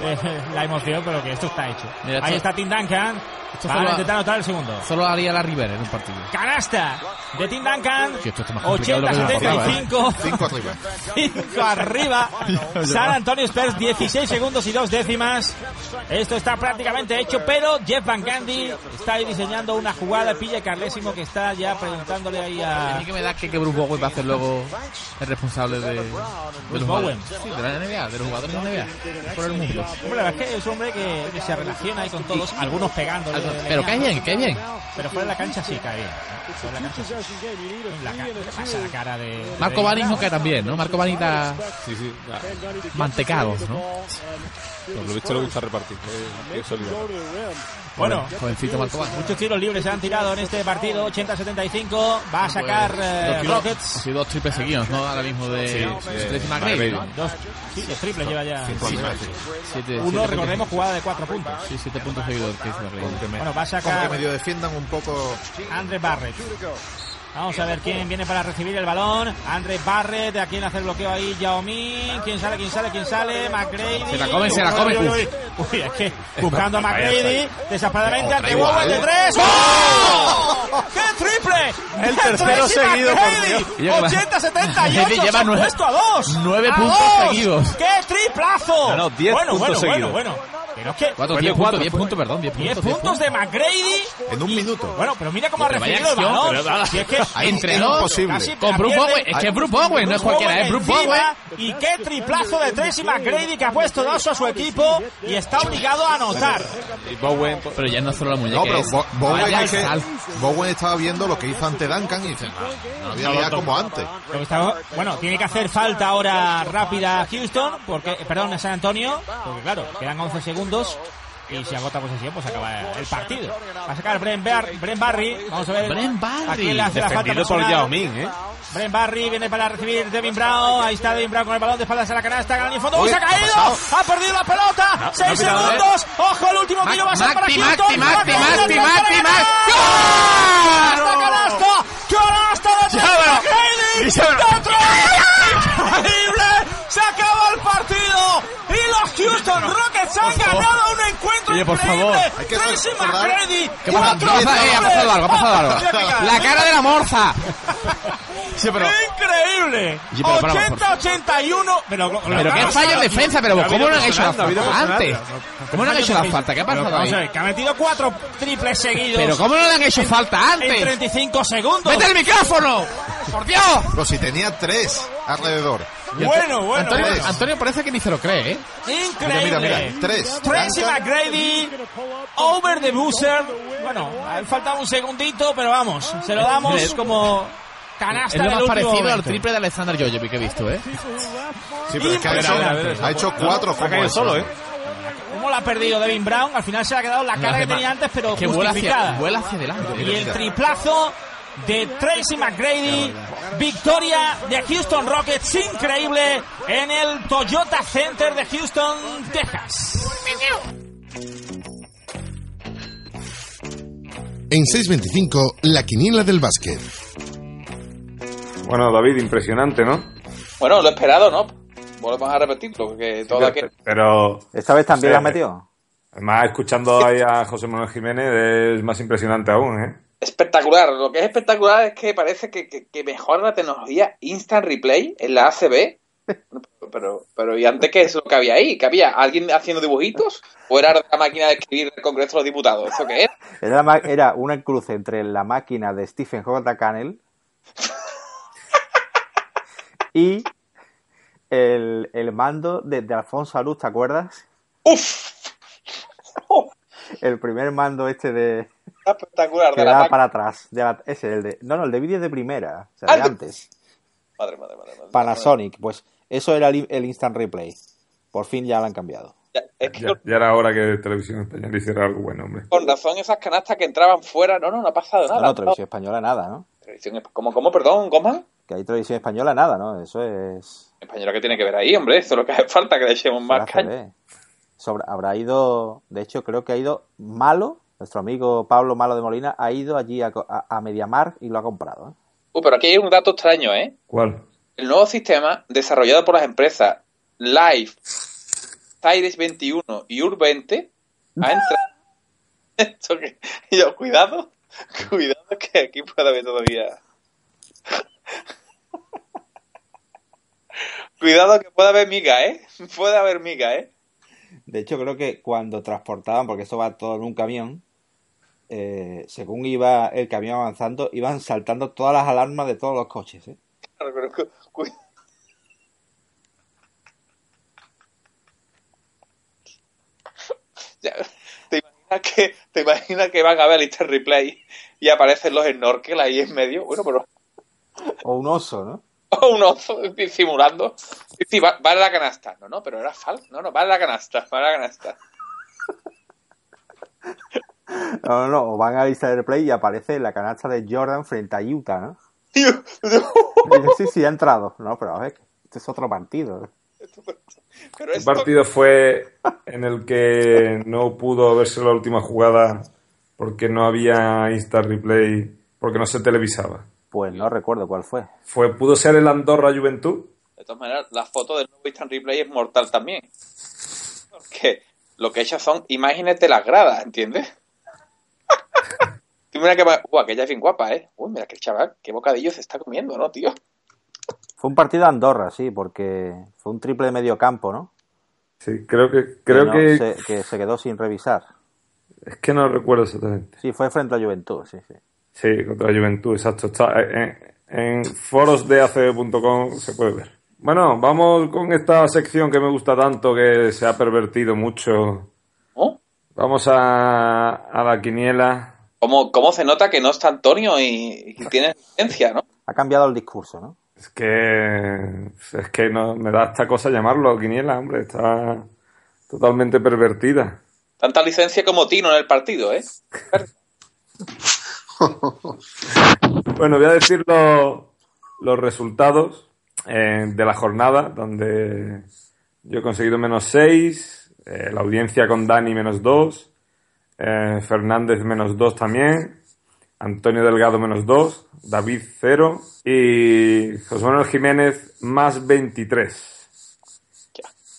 la emoción, pero que esto está hecho. Mira, Ahí está Tim Duncan. Esto para solo, intentar anotar el segundo. Solo haría la River en un partido. Canasta de Tim Duncan. 80-75. 5 arriba. 5 arriba. San Antonio Spurs 16 segundos y 2 décimas. Esto está prácticamente hecho, pero Jeff Van Gundy está ahí diseñando una jugada. Pilla Carlésimo que está ya preguntándole ahí a. A mí que me da que, que Bruce Bowen va a ser luego el responsable de, de Bruce Bowen. Sí, de la NBA, de los jugadores de la NBA. Por el mundo. Hombre, la verdad es que es un hombre que, que se relaciona ahí con todos, algunos pegando. Pero cae bien, cae bien. Pero fuera de la cancha sí cae bien. Fuera de la cancha sí. La, ¿Qué pasa la cara de. Marco Bani no cae tan bien, ¿no? Marco Bani da. Sí, sí. Mantecados, ¿no? Por lo visto le gusta repartir. Sólido. Bueno, jovencito. Muchos tiros libres se han tirado en este partido, 80-75. Va a sacar eh, Rockets. Ha sido dos triples seguidos, ¿no? Ahora mismo de. Sí, de McRae, ¿no? Dos, sí, dos triples lleva ya. Sí, siete, Uno, siete recordemos, jugada de cuatro puntos. Sí, siete puntos seguidos. Bueno, va a Como sacar que medio defiendan un poco. Andre Barrett. Vamos a ver quién viene para recibir el balón. Andre Barrett, a quién hace el bloqueo ahí, Yao Ming. ¿Quién sale, quién sale, quién sale? McGrady. Se la come, se la come. Uy, uy, uy. Uy, es que buscando a McGrady. Desesperadamente ante Bowen de tres. ¡Oh! ¡Qué triple! El tercero seguido por 80-78. Lleva nueve, puesto a dos. nueve puntos dos. seguidos. ¡Qué triplazo! No, no, diez bueno, puntos bueno, seguidos. bueno, bueno. Pero es que... 4, 10 puntos, 10 puntos, perdón, 10 10 puntos. puntos de McGrady. En un minuto. Bueno, pero mira cómo ha recibido el balón. pero Si es que Entre dos, Con Bruce. Bowen, es que es Bruce Bowen, no es cualquiera, es Bruce encima, Bowen. Y qué triplazo de Tracy McGrady que ha puesto dos a su equipo y está obligado a anotar. Y Bowen, Pero ya no solo la muñeca, No, pero Bo- Bowen, es que- Bowen estaba viendo lo que hizo ante Duncan y dice, no, no había como antes. Bueno, tiene que hacer falta ahora rápida Houston, porque, perdón, San Antonio, porque claro, quedan 11 segundos y si agota posesión, pues acaba el partido. Va a sacar Brent, Bar- Brent Barry, vamos a ver Brent Barry. a quién le hace la falta defendido por. Yao Ming, ¿eh? Brent Barry viene para recibir Devin Brown. Ahí está Devin Brown con el balón de espaldas a la canasta. Gana el fondo. ¡Uy, se ha ¿qué ha caído! ¡Ha perdido la pelota! No, ¡Seis no, segundos! ¡Ojo, el último tiro va a ser para Houston! Macti, Macti, ¡Va a Macti, Macti. Macti! ¡Canasta! ¡Canasta de ¡Dentro! ¡Increíble! ¡Se acabó el partido! ¡Y los Houston Rockets han ganado un encuentro Oye, por increíble! favor. Hay que Tracy McGrady! ¿Qué pasa? ¡Cuatro ¿Qué pasa? Eh, ha pasado algo, ha pasado algo. La cara de la morza. Sí, pero... ¡Increíble! Sí, pero para, por- 80-81. Pero, Pero lo- qué fallo en defensa, pero Ha ¿cómo no han hecho la falta antes? ¿Cómo no han hecho la falta? ¿Qué ha Pero pasado ahí? que ha metido cuatro triples seguidos. Pero ¿cómo no le han hecho falta En antes? 35 segundos. ¡Vete el micrófono! ¡Por Dios! Pues si tenía tres alrededor. Bueno, bueno, Antonio, bueno. Antonio parece que ni se lo cree, ¿eh? Increíble. Mira, mira, mira, tres. Tracy. McGrady, over the buzzer. Bueno, a él faltaba un segundito, pero vamos, se lo damos como canasta Es lo más parecido al momento. triple de Alexander Jojovic que he visto, ¿eh? Sí, pero es que ha hecho, Impresionante. ha hecho cuatro Ha como caído eso. solo, ¿eh? ¿Cómo lo ha perdido Devin Brown? Al final se le ha quedado la cara que tenía antes, pero que vuela justificada. hacia, vuela hacia adelante. Y el triplazo de Tracy McGrady, victoria de Houston Rockets, increíble, en el Toyota Center de Houston, Texas. En 6.25, la quiniela del básquet. Bueno, David, impresionante, ¿no? Bueno, lo esperado, ¿no? Volvemos a repetirlo, que toda que... Pero ¿Esta vez también Sí. la has metido? además escuchando ahí a José Manuel Jiménez es más impresionante aún, ¿eh? Espectacular. Lo que es espectacular es que parece que, que, que mejora la tecnología Instant Replay en la ACB. Pero, pero, ¿y antes qué es lo que había ahí? ¿Que había alguien haciendo dibujitos? ¿O era la máquina de escribir del Congreso de los Diputados? ¿Eso qué? Era, ma- era una cruce entre la máquina de Stephen J. Cannell y el, el mando de, de Alfonso Luz, ¿te acuerdas? ¡Uf! El primer mando este de Espectacular. que De la para atrás. De la- ese, el de. No, no, el de vídeo de primera. O sea, Ah, de de- antes. Madre, madre, madre, madre. Panasonic. Pues eso era el, el instant replay. Por fin ya lo han cambiado. Ya, es que Ya, ya era hora que Televisión Española hiciera algo bueno, hombre. con razón esas canastas que entraban fuera, no, no, no ha pasado No, nada. no, televisión española nada, ¿no? Televisión- ¿Cómo, cómo, perdón, Goma? Que hay televisión española nada, ¿no? Eso es. Española que tiene que ver ahí, hombre. Eso es lo que hace falta, que le echemos más caña. Sobre- habrá ido, de hecho creo que ha ido Malo, nuestro amigo Pablo Malo de Molina, ha ido allí a, a, a Mediamar y lo ha comprado. ¿eh? Uh, pero aquí hay un dato extraño, ¿eh? ¿Cuál? El nuevo sistema desarrollado por las empresas Live, Cyrus 21 y Ur20 ha entrado. Esto que... yo, cuidado, cuidado que aquí puede haber todavía. cuidado que puede haber miga, ¿eh? Puede haber miga, ¿eh? De hecho creo que cuando transportaban, porque esto va todo en un camión, eh, según iba el camión avanzando, iban saltando todas las alarmas de todos los coches. ¿eh? Claro, pero cu- cu- Ya, ¿Te imaginas que te imaginas que van a ver el replay y aparecen los snorkel ahí en medio? Bueno, pero O un oso, ¿no? O un oso simulando. Sí, sí, va, va en la canasta. No, no, pero era falso. No, no, va en la canasta, va la canasta. No, no, no, van a lista de replay y aparece la canasta de Jordan frente a Utah, ¿no? Tío, sí, sí, ha entrado. No, pero a ver, este es otro partido. ¿eh? pero El partido fue en el que no pudo verse la última jugada porque no había Instant Replay, porque no se televisaba. Pues no recuerdo cuál fue. Fue, ¿Pudo ser el Andorra Juventud? de todas maneras, la foto del nuevo Instant replay es mortal también. Porque lo que hechas son imágenes de las gradas, ¿entiendes? Tú mira que. Uh, aquella es bien guapa, ¿eh? Uy, mira que el chaval, qué bocadillo se está comiendo, ¿no, tío? Fue un partido de Andorra, sí, porque fue un triple de medio campo, ¿no? Sí, creo que... Creo que, Se, que se quedó sin revisar. Es que no recuerdo exactamente. Sí, fue frente a Juventud, sí, sí. Sí, contra la Juventud, exacto. Está en, en foros de ACB.com se puede ver. Bueno, vamos con esta sección que me gusta tanto, que se ha pervertido mucho. ¿Oh? Vamos a, a la quiniela. ¿Cómo, ¿Cómo se nota que no está Antonio y, y tiene ciencia, no? Ha cambiado el discurso, ¿no? Es que es que no me da esta cosa llamarlo quiniela, hombre, está totalmente pervertida. Tanta licencia como Tino en el partido, ¿eh? bueno, voy a decir los, los resultados eh, de la jornada, donde yo he conseguido menos 6, eh, la audiencia con Dani menos 2, eh, Fernández menos 2 también, Antonio Delgado menos 2, David 0 y José Manuel Jiménez más 23.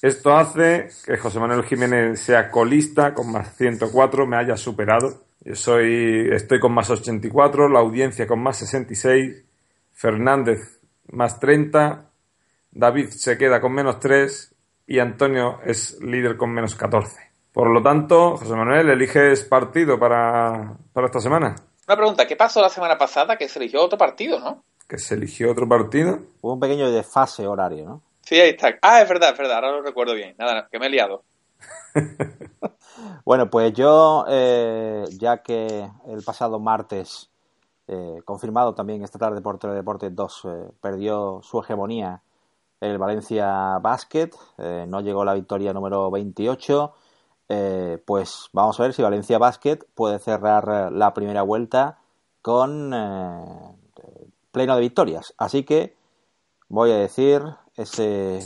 Esto hace que José Manuel Jiménez sea colista con más 104, me haya superado. Yo soy, estoy con más 84, la audiencia con más 66, Fernández más 30, David se queda con menos 3 y Antonio es líder con menos 14. Por lo tanto, José Manuel, eliges partido para, para esta semana. Una pregunta, ¿qué pasó la semana pasada que se eligió otro partido, no? Que se eligió otro partido. Hubo un pequeño desfase horario, ¿no? Sí, ahí está. Ah, es verdad, es verdad, ahora lo recuerdo bien. Nada, que me he liado. bueno, pues yo, eh, ya que el pasado martes, eh, confirmado también esta tarde por Teledeporte 2, eh, perdió su hegemonía el Valencia Basket, eh, no llegó la victoria número 28, pues vamos a ver si Valencia Basket puede cerrar la primera vuelta con pleno de victorias. Así que voy a decir ese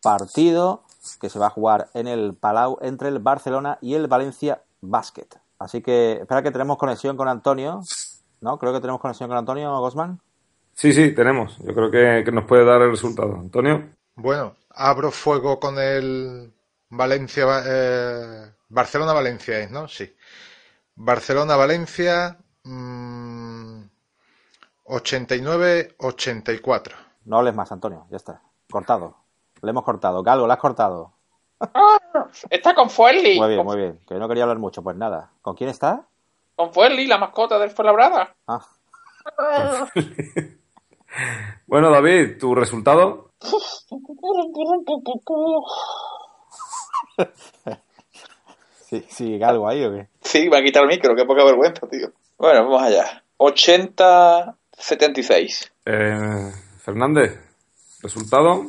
partido que se va a jugar en el Palau entre el Barcelona y el Valencia Basket. Así que espera que tenemos conexión con Antonio. ¿No? Creo que tenemos conexión con Antonio Gosman. Sí, sí, tenemos. Yo creo que, que nos puede dar el resultado. Antonio. Bueno, abro fuego con el Valencia. Eh, Barcelona-Valencia, ¿no? Sí. Barcelona-Valencia. Mmm, 89-84. No hables más, Antonio. Ya está. Cortado. Le hemos cortado. Galgo, ¿le has cortado? está con Fuerli. Muy bien, muy bien. Que no quería hablar mucho. Pues nada. ¿Con quién está? Con Fuerli, la mascota del Fuenlabrada. Ah. bueno, David, ¿tu resultado? sí, sí, algo ahí o qué? Sí, va a quitar el micro, qué poca vergüenza, tío. Bueno, vamos allá. 80-76. Eh, Fernández, ¿resultado?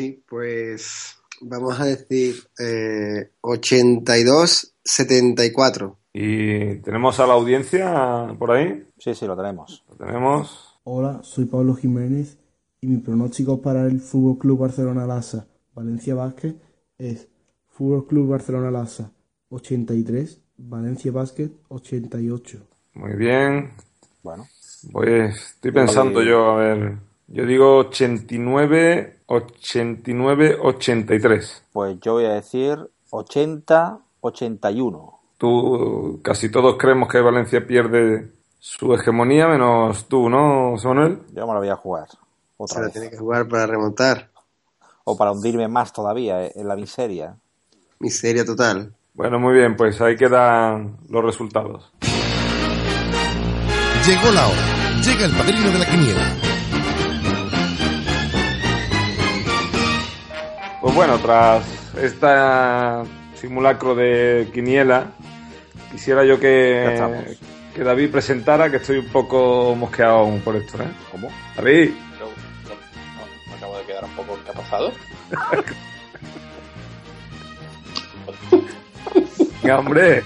Sí, pues vamos a decir eh, 82-74. ¿Y tenemos a la audiencia por ahí? Sí, sí, lo tenemos. Lo tenemos. Hola, soy Pablo Jiménez y mi pronóstico para el Fútbol Club Barcelona Lassa Valencia Basket es Fútbol Club Barcelona Lassa 83, Valencia Basket 88. Muy bien. Bueno. Pues estoy pensando yo, a ver. Yo digo 89, 89, 83. Pues yo voy a decir 80, 81. Tú, casi todos creemos que Valencia pierde su hegemonía, menos tú, ¿no, Manuel? Yo me la voy a jugar. Otra Se la vez. tiene que jugar para remontar. O para hundirme más todavía eh, en la miseria. Miseria total. Bueno, muy bien, pues ahí quedan los resultados. Llegó la hora. Llega el padrino de la quiniela. Pues bueno, tras esta simulacro de quiniela, quisiera yo que, que David presentara, que estoy un poco mosqueado aún por esto, ¿eh? ¿Cómo? David, no, me acabo de quedar un poco encapazado. venga, hombre.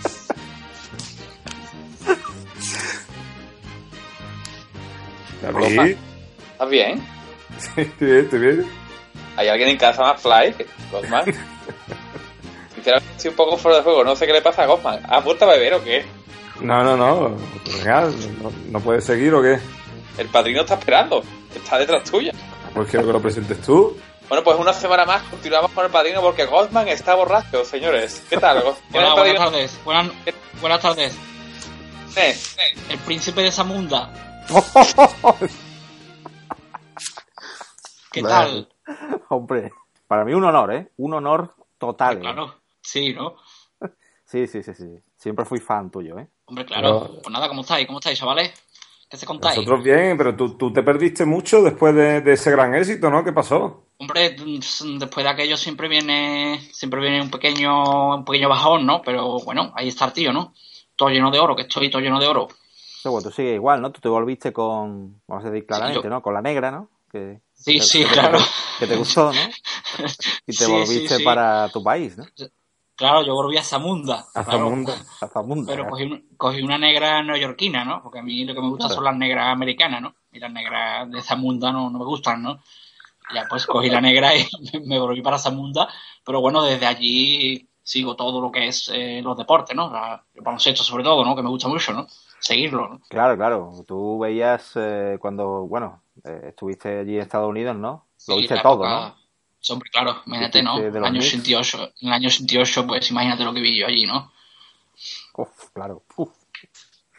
David, ¿Estás bien? estoy bien, estoy bien. ¿Hay alguien en casa más fly? Gosman. Sinceramente, estoy un poco fuera de juego. No sé qué le pasa a Gosman. ¿Ha vuelto a beber o qué? No, no, no. Venga, no, no puedes seguir o qué? El padrino está esperando. Está detrás tuya. Pues quiero que lo presentes tú. Bueno, pues una semana más continuamos con el padrino porque Gosman está borracho, señores. ¿Qué tal? ¿Quién es Hola, buenas padrino? tardes. Buenas, buenas tardes. Eh, El príncipe de Zamunda. ¿Qué tal? Hombre, Para mí un honor, ¿eh? Un honor total. ¿eh? Claro, sí, ¿no? Sí, sí, sí, sí. Siempre fui fan tuyo, ¿eh? Hombre, claro. Pues nada, ¿cómo estáis? ¿Cómo estáis, chavales? ¿Qué se contáis? Nosotros bien, pero tú, tú te perdiste mucho después de, de, ese gran éxito, ¿no? ¿Qué pasó? Hombre, después de aquello siempre viene siempre viene un pequeño un pequeño bajón, ¿no? Pero bueno, ahí está el tío, ¿no? Todo lleno de oro, que estoy todo lleno de oro. Sí, bueno, tú sigues igual, ¿no? Tú te volviste con, vamos a decir claramente, sí, yo... ¿no? Con la negra, ¿no? Que, sí, sí, que claro. Que te gustó, ¿no? Y te Sí, volviste sí, para tu país, ¿no? Claro, yo volví a Zamunda. A claro. Zamunda. A Zamunda. Pero cogí, un- cogí una negra neoyorquina, ¿no? Porque a mí lo que me gusta Claro. son las negras americanas, ¿no? Y las negras de Zamunda no, no me gustan, ¿no? Ya pues cogí la negra y me volví para Zamunda. Pero bueno, desde allí sigo todo lo que es eh, los deportes, ¿no? La- el baloncesto sobre todo, ¿no? Que me gusta mucho, ¿no? Seguirlo, ¿no? Claro, claro. Tú veías eh, cuando, bueno, eh, estuviste allí en Estados Unidos, ¿no? Lo Sí, viste todo, época- ¿no? Hombre, claro, imagínate, ¿no? En el año Knicks. 88, en el año 88, pues imagínate lo que vi yo allí, ¿no? Uf, claro. Uf.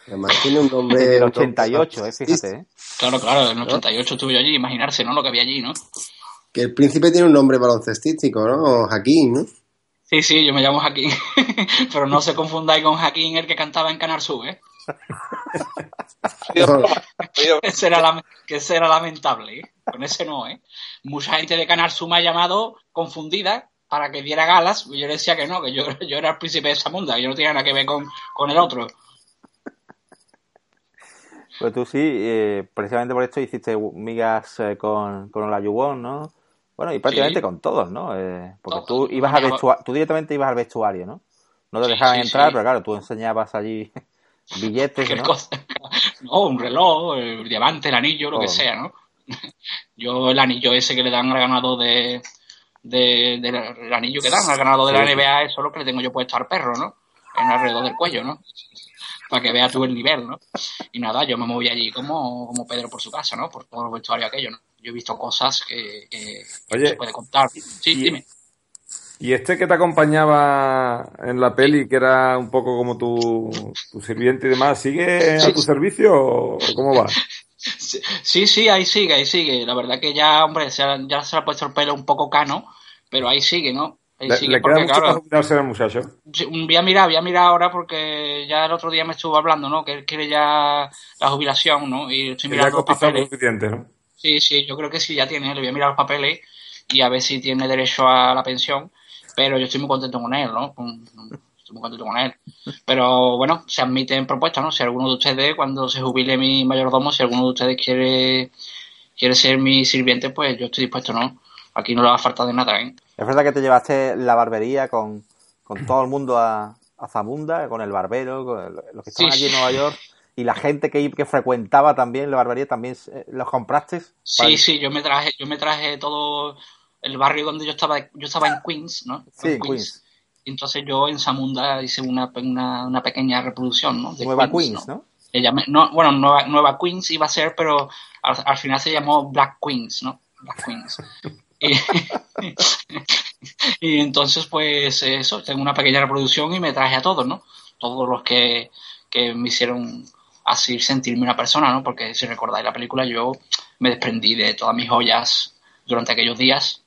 Además tiene un nombre... Del un nombre 88, eh, fíjate, ¿eh? Claro, claro, en el 88 estuve yo allí, imaginarse, ¿no? Lo que había allí, ¿no? Que el príncipe tiene un nombre baloncestístico, ¿no? Jaquín, ¿no? Sí, sí, yo me llamo Jaquín. Pero no se confundáis con Jaquín, el que cantaba en Canal Sur, ¿eh? Ese era, que ese era lamentable, ¿eh? Con ese no, ¿eh? Mucha gente de Canal Sur me ha llamado confundida para que diera galas. y Yo le decía que no, que yo, yo era el príncipe de Zamunda, que yo no tenía nada que ver con, con el otro. Pues tú sí, eh, precisamente por esto hiciste migas eh, con, con la Yubon, ¿no? Bueno, y prácticamente Sí. con todos, ¿no? Eh, porque Todos. tú ibas al vestuario, tú directamente ibas al vestuario, ¿no? No te Sí, dejaban sí, entrar, sí. pero claro, tú enseñabas allí billetes, ¿no? cosa. No, un reloj, el diamante, el anillo, lo que Todo. sea, ¿no? Yo el anillo ese que le dan al ganador de, de, del el anillo que dan al ganador de la Sí, sí. NBA, eso es lo que le tengo yo puesto al perro, ¿no? En alrededor del cuello, ¿no? Para que veas tú el nivel, ¿no? Y nada, yo me moví allí como, como Pedro por su casa, ¿no? Por todo el vestuario aquello, ¿no? Yo he visto cosas que, Oye, se puede contar. Sí, y- dime. ¿Y este que te acompañaba en la peli, que era un poco como tu, tu sirviente y demás, sigue a tu servicio o cómo va? Sí, sí, ahí sigue, ahí sigue. La verdad que ya, hombre, se ha- ya se le ha puesto el pelo un poco cano, pero ahí sigue, ¿no? Ahí ¿Le, sigue le queda porque, mucho claro, jubilarse al muchacho? voy a mirar, voy a mirar ahora porque ya el otro día me estuvo hablando, ¿no? Que él quiere ya la jubilación, ¿no? Y estoy Que ya mirando los papeles. suficiente, ¿no? Sí, sí, yo creo que sí, ya tiene. Le voy a mirar los papeles y a ver si tiene derecho a la pensión. Pero yo estoy muy contento con él, ¿no? Con- Estoy muy contento con él. Pero bueno, se admiten propuestas, ¿no? Si alguno de ustedes, cuando se jubile mi mayordomo, si alguno de ustedes quiere, quiere ser mi sirviente, pues yo estoy dispuesto, ¿no? Aquí no le va a faltar de nada, ¿eh? Es verdad que te llevaste la barbería con, con todo el mundo a, a Zamunda, con el barbero, con los que estaban Sí, allí en. Nueva York, y la gente que, que frecuentaba también la barbería, también eh, los compraste. Sí, sí, yo me traje, yo me traje todo el barrio donde yo estaba, yo estaba en Queens, ¿no? Sí, en Queens. Y entonces yo en Zamunda hice una, una, una pequeña reproducción, ¿no? De Nueva Queens, Queens, ¿no? Le llamé- no, bueno, Nueva, Nueva Queens iba a ser, pero al, al final se llamó Black Queens, ¿no? Black Queens. Y, y entonces, pues eso, tengo una pequeña reproducción y me traje a todos, ¿no? Todos los que, que me hicieron así sentirme una persona, ¿no? Porque si recordáis la película, yo me desprendí de todas mis joyas durante aquellos días,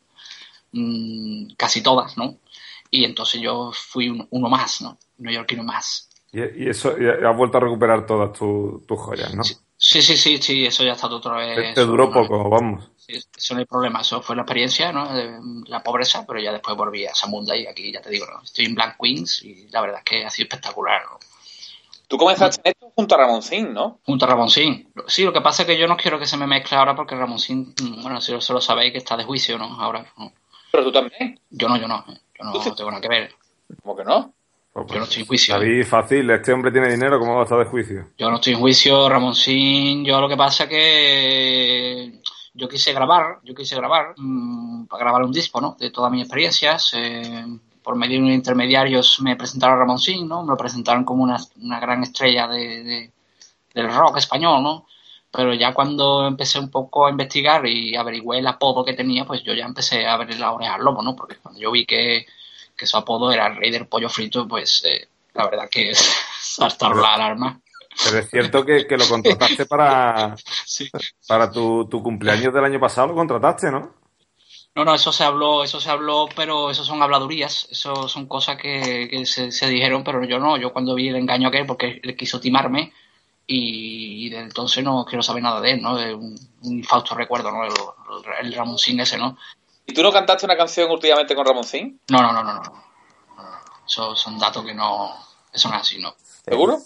mm, casi todas, ¿no? Y entonces yo fui un- uno más, ¿no? Neoyorquino más. Y, y eso, y has vuelto a recuperar todas tu- tus joyas, ¿no? Sí, sí, sí, sí, eso ya está otra vez. Te, duró no- poco, vamos. sí, Eso no hay problema, eso fue la experiencia, ¿no? De la pobreza, pero ya después volví a Zamunda y aquí ya te digo, ¿no? Estoy en Black Queens y la verdad es que ha sido espectacular, ¿no? Tú comenzaste en esto junto a Ramoncín, ¿no? Junto a Ramoncín. Sí, lo que pasa es que yo no quiero que se me mezcle ahora porque Ramoncín, mm, bueno, si lo sabéis que está de juicio, ¿no? Ahora, ¿no? Pero tú también. Yo no, yo no, ¿eh? yo no tengo nada que ver. ¿Cómo que no? Pues, Yo no estoy en juicio. David, fácil, este hombre tiene dinero, ¿cómo va a estar de juicio? Yo no estoy en juicio, Ramoncín. Yo lo que pasa es que yo quise grabar, yo quise grabar, mm, para grabar un disco, ¿no? De todas mis experiencias. eh, por medio de unos intermediarios me presentaron a Ramoncín, ¿no? Me lo presentaron como una, una gran estrella de, de- del rock español, ¿no? Pero ya cuando empecé un poco a investigar y averigüé el apodo que tenía, pues yo ya empecé a ver la oreja al lobo, ¿no? Porque cuando yo vi que, que su apodo era el rey del pollo frito, pues eh, la verdad que saltaron la alarma. Pero es cierto que, que lo contrataste para, Sí. para tu, tu cumpleaños del año pasado, lo contrataste, ¿no? No, no, eso se habló, eso se habló, pero eso son habladurías, eso son cosas que, que se, se, dijeron, pero yo no, yo cuando vi el engaño aquel, porque él quiso timarme, y, y de entonces no quiero saber nada de él, ¿no? Es un, un infausto recuerdo, ¿no? El, el, el Ramoncín ese, ¿no? ¿Y tú no cantaste una canción últimamente con Ramoncín? No, no, no, no, no. Eso son datos que no, eso no es así, ¿no? ¿Seguro?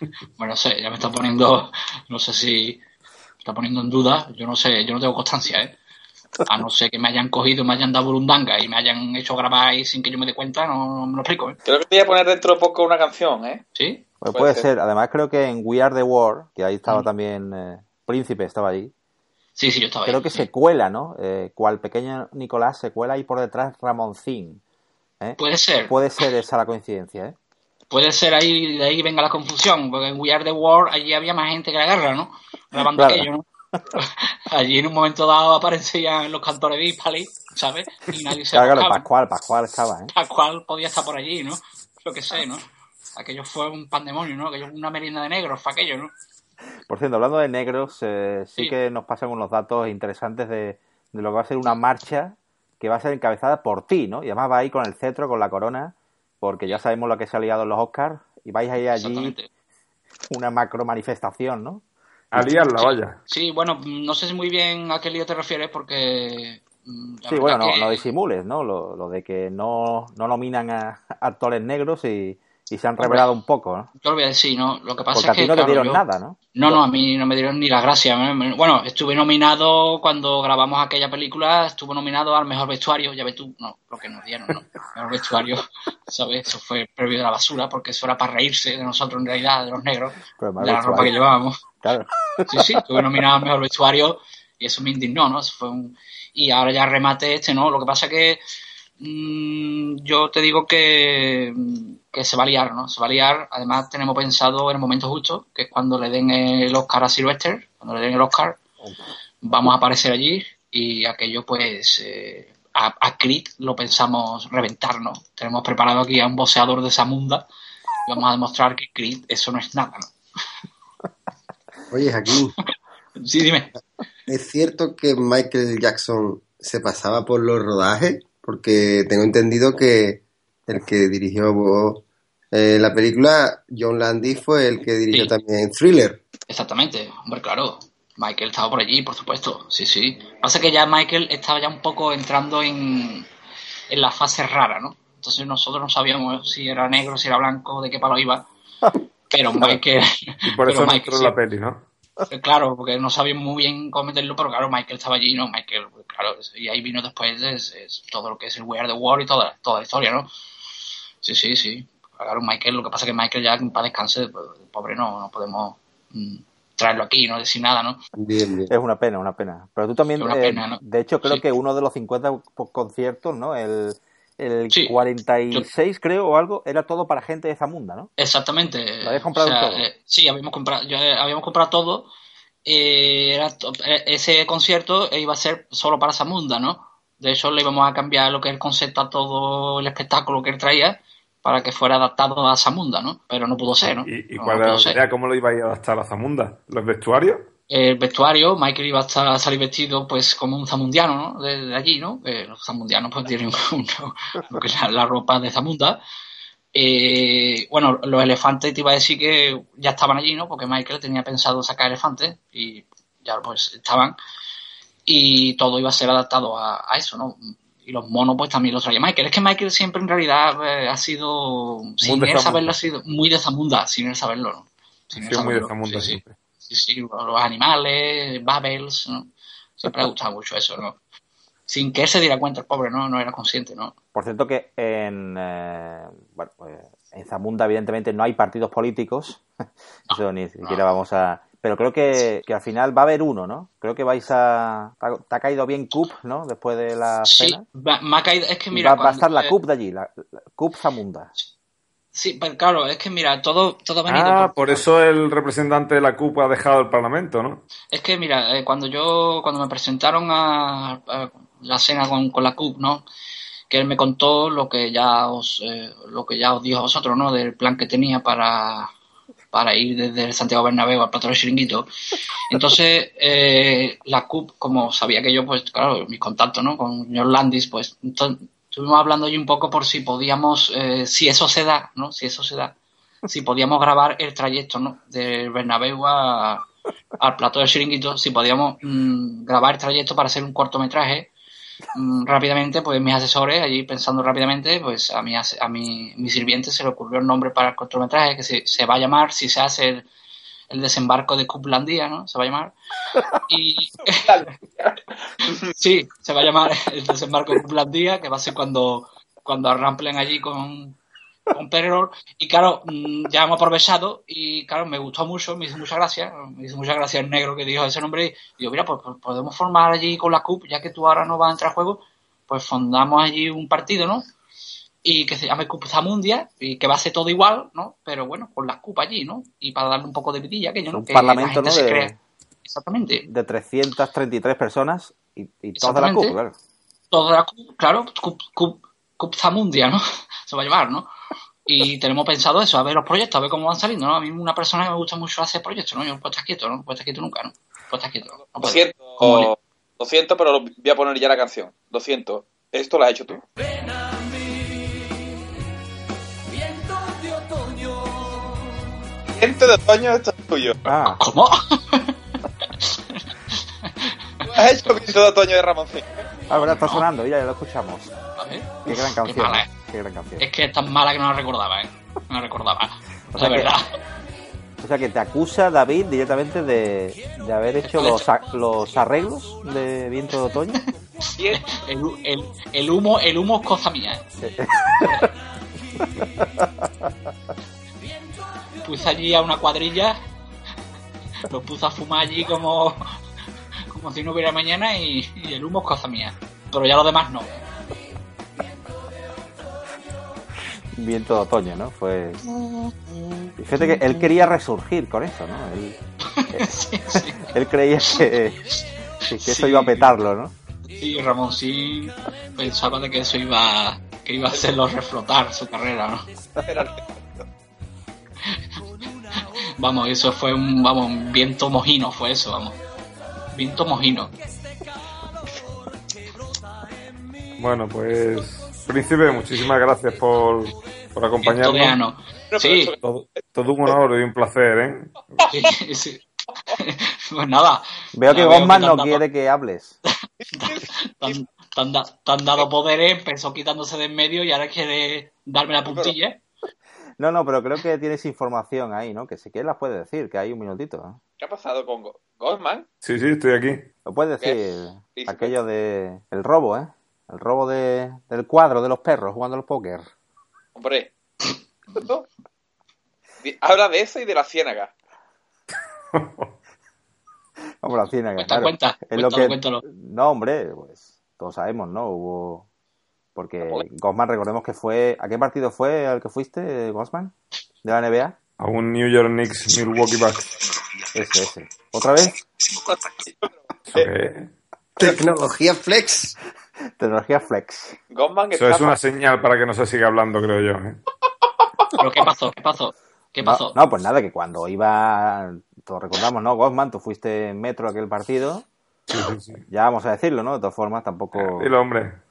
bueno, no sé, ya me está poniendo, no sé si me está poniendo en duda, yo no sé, yo no tengo constancia, ¿eh? A no ser que me hayan cogido, me hayan dado burundanga y me hayan hecho grabar ahí sin que yo me dé cuenta, no, no me lo explico, ¿eh? Creo que te voy a poner dentro de poco una canción, ¿eh? ¿Sí? Pues puede, puede ser. ser. Además creo que en We Are The War, que ahí estaba mm. también eh, Príncipe, estaba ahí. Sí, sí, yo estaba Creo ahí, que sí. se cuela, ¿no? Eh, cual pequeño Nicolás se cuela ahí por detrás Ramoncín. ¿eh? Puede ser. Puede ser esa la coincidencia, ¿eh? Puede ser ahí, de ahí venga la confusión, porque en We Are The War allí había más gente que la guerra, ¿no? Grabando Claro. aquello, ¿no? Allí en un momento dado aparecían los cantores de Hispali, ¿sabes? Y nadie se Claro. Pascual, Pascual estaba, ¿eh? Pascual podía estar por allí, ¿no? Yo qué sé, ¿no? Aquello fue un pandemonio, ¿no? Aquello fue una merienda de negros, fue aquello, ¿no? Por cierto, hablando de negros, eh, sí, Sí. que nos pasan unos datos interesantes de, de lo que va a ser una marcha que va a ser encabezada por ti, ¿no? Y además va ahí con el cetro, con la corona, porque ya sabemos lo que se ha liado en los Oscars y vais a ir allí una macro manifestación, ¿no? A liarla, vaya. Sí, bueno, no sé si muy bien a qué lío te refieres porque... mm, Sí, bueno, no, que- no disimules, ¿no? Lo, lo de que no, no nominan a actores negros y, y se han revelado un poco, ¿no? Yo lo voy a decir, ¿no? Lo que pasa Porque a es que... ti no te dieron yo- nada, ¿no? No, no, a mí no me dieron ni la gracia. Bueno, estuve nominado cuando grabamos aquella película, estuve nominado al mejor vestuario, ya ves tú, no, lo que nos dieron, ¿no? Mejor vestuario, ¿sabes? Eso fue previo de la basura, porque eso era para reírse de nosotros en realidad, de los negros, Pero de la ropa que llevábamos. Claro. Sí, sí, estuve nominado al mejor vestuario y eso me indignó, ¿no? Fue un... Y ahora ya remate este, ¿no? Lo que pasa que mm, yo te digo que, que se va a liar, ¿no? Se va a liar. Además, tenemos pensado en el momento justo, que es cuando le den el Oscar a Sylvester, cuando le den el Oscar, vamos a aparecer allí y aquello, pues, eh, a, a Creed lo pensamos reventar, ¿no? Tenemos preparado aquí a un boxeador de esa munda y vamos a demostrar que Creed eso no es nada, ¿no? Oye, Joaquín, Sí, dime. ¿es cierto que Michael Jackson se pasaba por los rodajes? Porque tengo entendido que el que dirigió eh, la película, John Landy, fue el que dirigió Sí. también Thriller. Exactamente, hombre, claro. Michael estaba por allí, por supuesto. Sí, sí. Pasa que ya Michael estaba ya un poco entrando en, en la fase rara, ¿no? Entonces nosotros no sabíamos si era negro, si era blanco, de qué palo iba. Pero Michael. Y por pero eso Michael entró en sí. la peli, ¿no? Eh, Claro, porque no sabíamos muy bien cómo meterlo, pero claro, Michael estaba allí, ¿no? Michael, pues, claro, y ahí vino después es, es todo lo que es el We Are the War y toda, toda la historia, ¿no? Sí, sí, sí. Claro, Michael, lo que pasa es que Michael ya paz descanse, pues, pobre no, no podemos mm, traerlo aquí, no decir nada, ¿no? Bien, bien. Es una pena, una pena. Pero tú también, Es una eh, pena, ¿no? de hecho, creo Sí. que uno de los 50 po- conciertos, ¿no? El, el Sí. 46, creo, o algo, era todo para gente de Zamunda, ¿no? Exactamente. ¿Lo habéis comprado O sea, todo? eh, sí, habíamos comprado, yo, eh, habíamos comprado todo. Eh, era to- eh, ese concierto iba a ser solo para Zamunda, ¿no? De hecho, le íbamos a cambiar lo que es el concepto a todo el espectáculo que él traía para que fuera adaptado a Zamunda, ¿no? Pero no pudo ser, ¿no? ¿Y, y No, cuál no era la idea? ¿Cómo lo iba a adaptar a Zamunda? ¿Los vestuarios? El vestuario, Michael iba a, estar, a salir vestido pues como un zamundiano, ¿no? De, de allí, ¿no? Eh, los zamundianos pues tienen la, la ropa de zamunda. Eh, bueno, los elefantes te iba a decir que ya estaban allí, ¿no? Porque Michael tenía pensado sacar elefantes y ya pues estaban. Y todo iba a ser adaptado a, a eso, ¿no? Y los monos pues también los traía Michael. Es que Michael siempre en realidad eh, ha sido, sin él saberlo, ha sido muy de zamunda, sin él saberlo, ¿no? Sin él muy de. Zamunda sí. siempre. Sí, sí, los animales, Babels, ¿no? Siempre le ha gustado mucho eso, ¿no? Sin que él se diera cuenta, el pobre, ¿no? No era consciente, ¿no? Por cierto que en, eh, bueno, pues, en Zamunda evidentemente no hay partidos políticos, eso ni siquiera vamos a... Pero creo que, que al final va a haber uno, ¿no? Creo que vais a... Te ha- caído bien CUP, ¿no? Después de la Sí, cena. va- me ha caído, es que mira... va, va a estar la eh, CUP de allí, la, la CUP Zamunda. Sí, pero claro, es que mira, todo, todo ha venido Ah, por- por eso el representante de la CUP ha dejado el Parlamento, ¿no? Es que mira, eh, cuando yo, cuando me presentaron a, a la cena con, con la CUP, ¿no? Que él me contó lo que ya os, eh, lo que ya os dijo a vosotros, ¿no? Del plan que tenía para, para ir desde el Santiago Bernabéu al Plato del Chiringuito. Entonces, eh, la CUP, como sabía que yo, pues claro, mis contactos, ¿no? Con señor Landis, pues estuvimos hablando ahí un poco por si podíamos, eh, si eso se da, ¿no? Si eso se da, si podíamos grabar el trayecto, ¿no? Del Bernabéu a, al Plato del Chiringuito, si podíamos mm, grabar el trayecto para hacer un cortometraje Mm, rápidamente, pues mis asesores, allí pensando rápidamente, pues a mi, a mi, mi sirviente se le ocurrió el nombre para el cortometraje que se, se va a llamar, si se hace el, el desembarco de Cuplandía, ¿no? Se va a llamar. Y sí, se va a llamar el desembarco de Cuplandía, que va a ser cuando, cuando arramplen allí con, con Pererol. Y claro, mm, ya hemos aprovechado y claro, me gustó mucho, me hizo mucha gracia, me hizo mucha gracia el negro que dijo ese nombre. Y digo, mira, pues, pues, podemos formar allí con la CUP, ya que tú ahora no vas a entrar a juego, pues fundamos allí un partido, ¿no? Y que se llame CUP Zamundia y que va a ser todo igual, ¿no? Pero bueno, con la CUP allí, ¿no? Y para darle un poco de vidilla, que yo no Un parlamento, ¿no? De, Exactamente. De 333 personas y, y todas de la CUP, claro. Todas de la CUP, claro, CUP, CUP, CUP Zamundia, ¿no? Se va a llevar, ¿no? Y tenemos pensado eso, a ver los proyectos, a ver cómo van saliendo, ¿no? A mí una persona que me gusta mucho hacer proyectos, ¿no? Yo no puedo estar quieto, ¿no? No puedo estar quieto nunca, ¿no? No puedo estar quieto. No lo siento, lo siento, pero voy a poner ya la canción. Lo siento, esto lo has hecho tú. Viento de otoño, esto es tuyo. Ah. ¿Cómo? has hecho viento de otoño de Ramoncín. Ah, verdad, está sonando, ya, ya lo escuchamos. A ver. Qué gran canción. Qué mala, ¿eh? Qué gran canción. Es que es tan mala que no la recordaba, ¿eh? No la recordaba. O sea que- verdad. O sea que te acusa David directamente de, de haber hecho los, a- los arreglos de Viento de Otoño. El, el, el humo, el humo es cosa mía, ¿eh? Puse allí a una cuadrilla, los puse a fumar allí como, como si no hubiera mañana y, y el humo es cosa mía. Pero ya lo demás no. Viento de Otoño, ¿no? Fue... Y Fíjate que él quería resurgir con eso, ¿no? Él, él creía que, que eso Sí. iba a petarlo, ¿no? Y Ramón sí pensaba de que eso iba, que iba a hacerlo reflotar su carrera, ¿no? Vamos, eso fue un, vamos, un viento mojino, fue eso, vamos. Viento mojino. Bueno, pues Príncipe, muchísimas gracias por, por acompañarnos. Sí. Todo, todo un honor y un placer, ¿eh? Sí, sí. Pues nada. Veo que Gosman no quiere que hables. Da- te han dado poderes, empezó quitándose de en medio y ahora quiere darme la puntilla. No, no, pero creo que tienes información ahí, ¿no? Que si quieres las puedes decir, que hay un minutito. ¿no? ¿Qué ha pasado con Go- Goldman? Sí, sí, estoy aquí. Lo puedes decir, aquello de... El robo, ¿eh? El robo de, del cuadro de los perros jugando al póker. Hombre. Habla de eso y de la ciénaga. Vamos, la ciénaga, Cuenta, claro. cuenta, Es cuéntalo, lo que... cuéntalo. No, hombre, pues todos sabemos, ¿no? Hubo... Porque Gosman, recordemos que fue... ¿A qué partido fue al que fuiste, Gosman? ¿De la NBA? A un New York Knicks Milwaukee Bucks. Ese, ese. ¿Otra vez? Tecnología Flex. Tecnología Flex. Goldman Eso es una señal para que no se siga hablando, creo yo. ¿eh? ¿Pero qué pasó? ¿Qué pasó? ¿Qué No, pasó? No, pues nada, que cuando iba... Todos recordamos, ¿no? Gosman, tú fuiste en metro aquel partido. Sí, sí, sí. Ya vamos a decirlo, ¿no? De todas formas, tampoco... Dilo, hombre.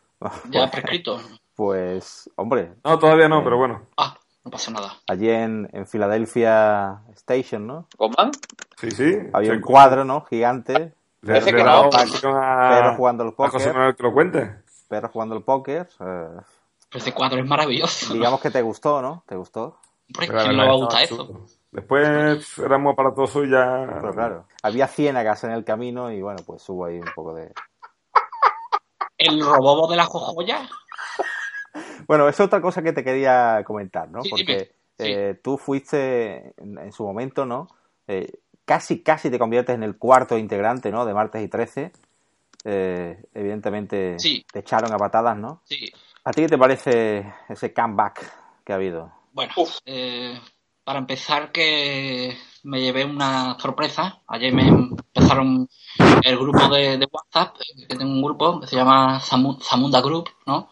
Ya prescrito. Pues, hombre, No, todavía no, pero bueno. Ah, no pasa nada. allí en, en Philadelphia Station, ¿no? ¿Goldman? Sí, sí. Había Sí, un cuadro, ¿no? Gigante. Le, Parece le que no. a, Pero jugando al a póker. Manuel que lo cuente. Perros jugando al póker. eh, Pero ese cuadro es maravilloso. digamos que te gustó, ¿no? ¿Te gustó? Hombre, Pero ¿quién no va a gustar eso? Después era muy aparatoso y ya. Pero claro, había ciénagas en el camino y bueno, pues hubo ahí un poco de... El robobo de la jojoya. Bueno, es otra cosa que te quería comentar, ¿no? Sí, Porque dime. Sí. eh, tú fuiste en, en su momento, ¿no? Eh, casi, casi te conviertes en el cuarto integrante, ¿no? De Martes y 13. Eh, evidentemente Sí. te echaron a patadas, ¿no? Sí. ¿A ti qué te parece ese comeback que ha habido? Bueno, eh, para empezar que me llevé una sorpresa. Ayer me empezaron el grupo de, WhatsApp, eh, que tengo un grupo que se llama Zamu- Zamunda Group, ¿no?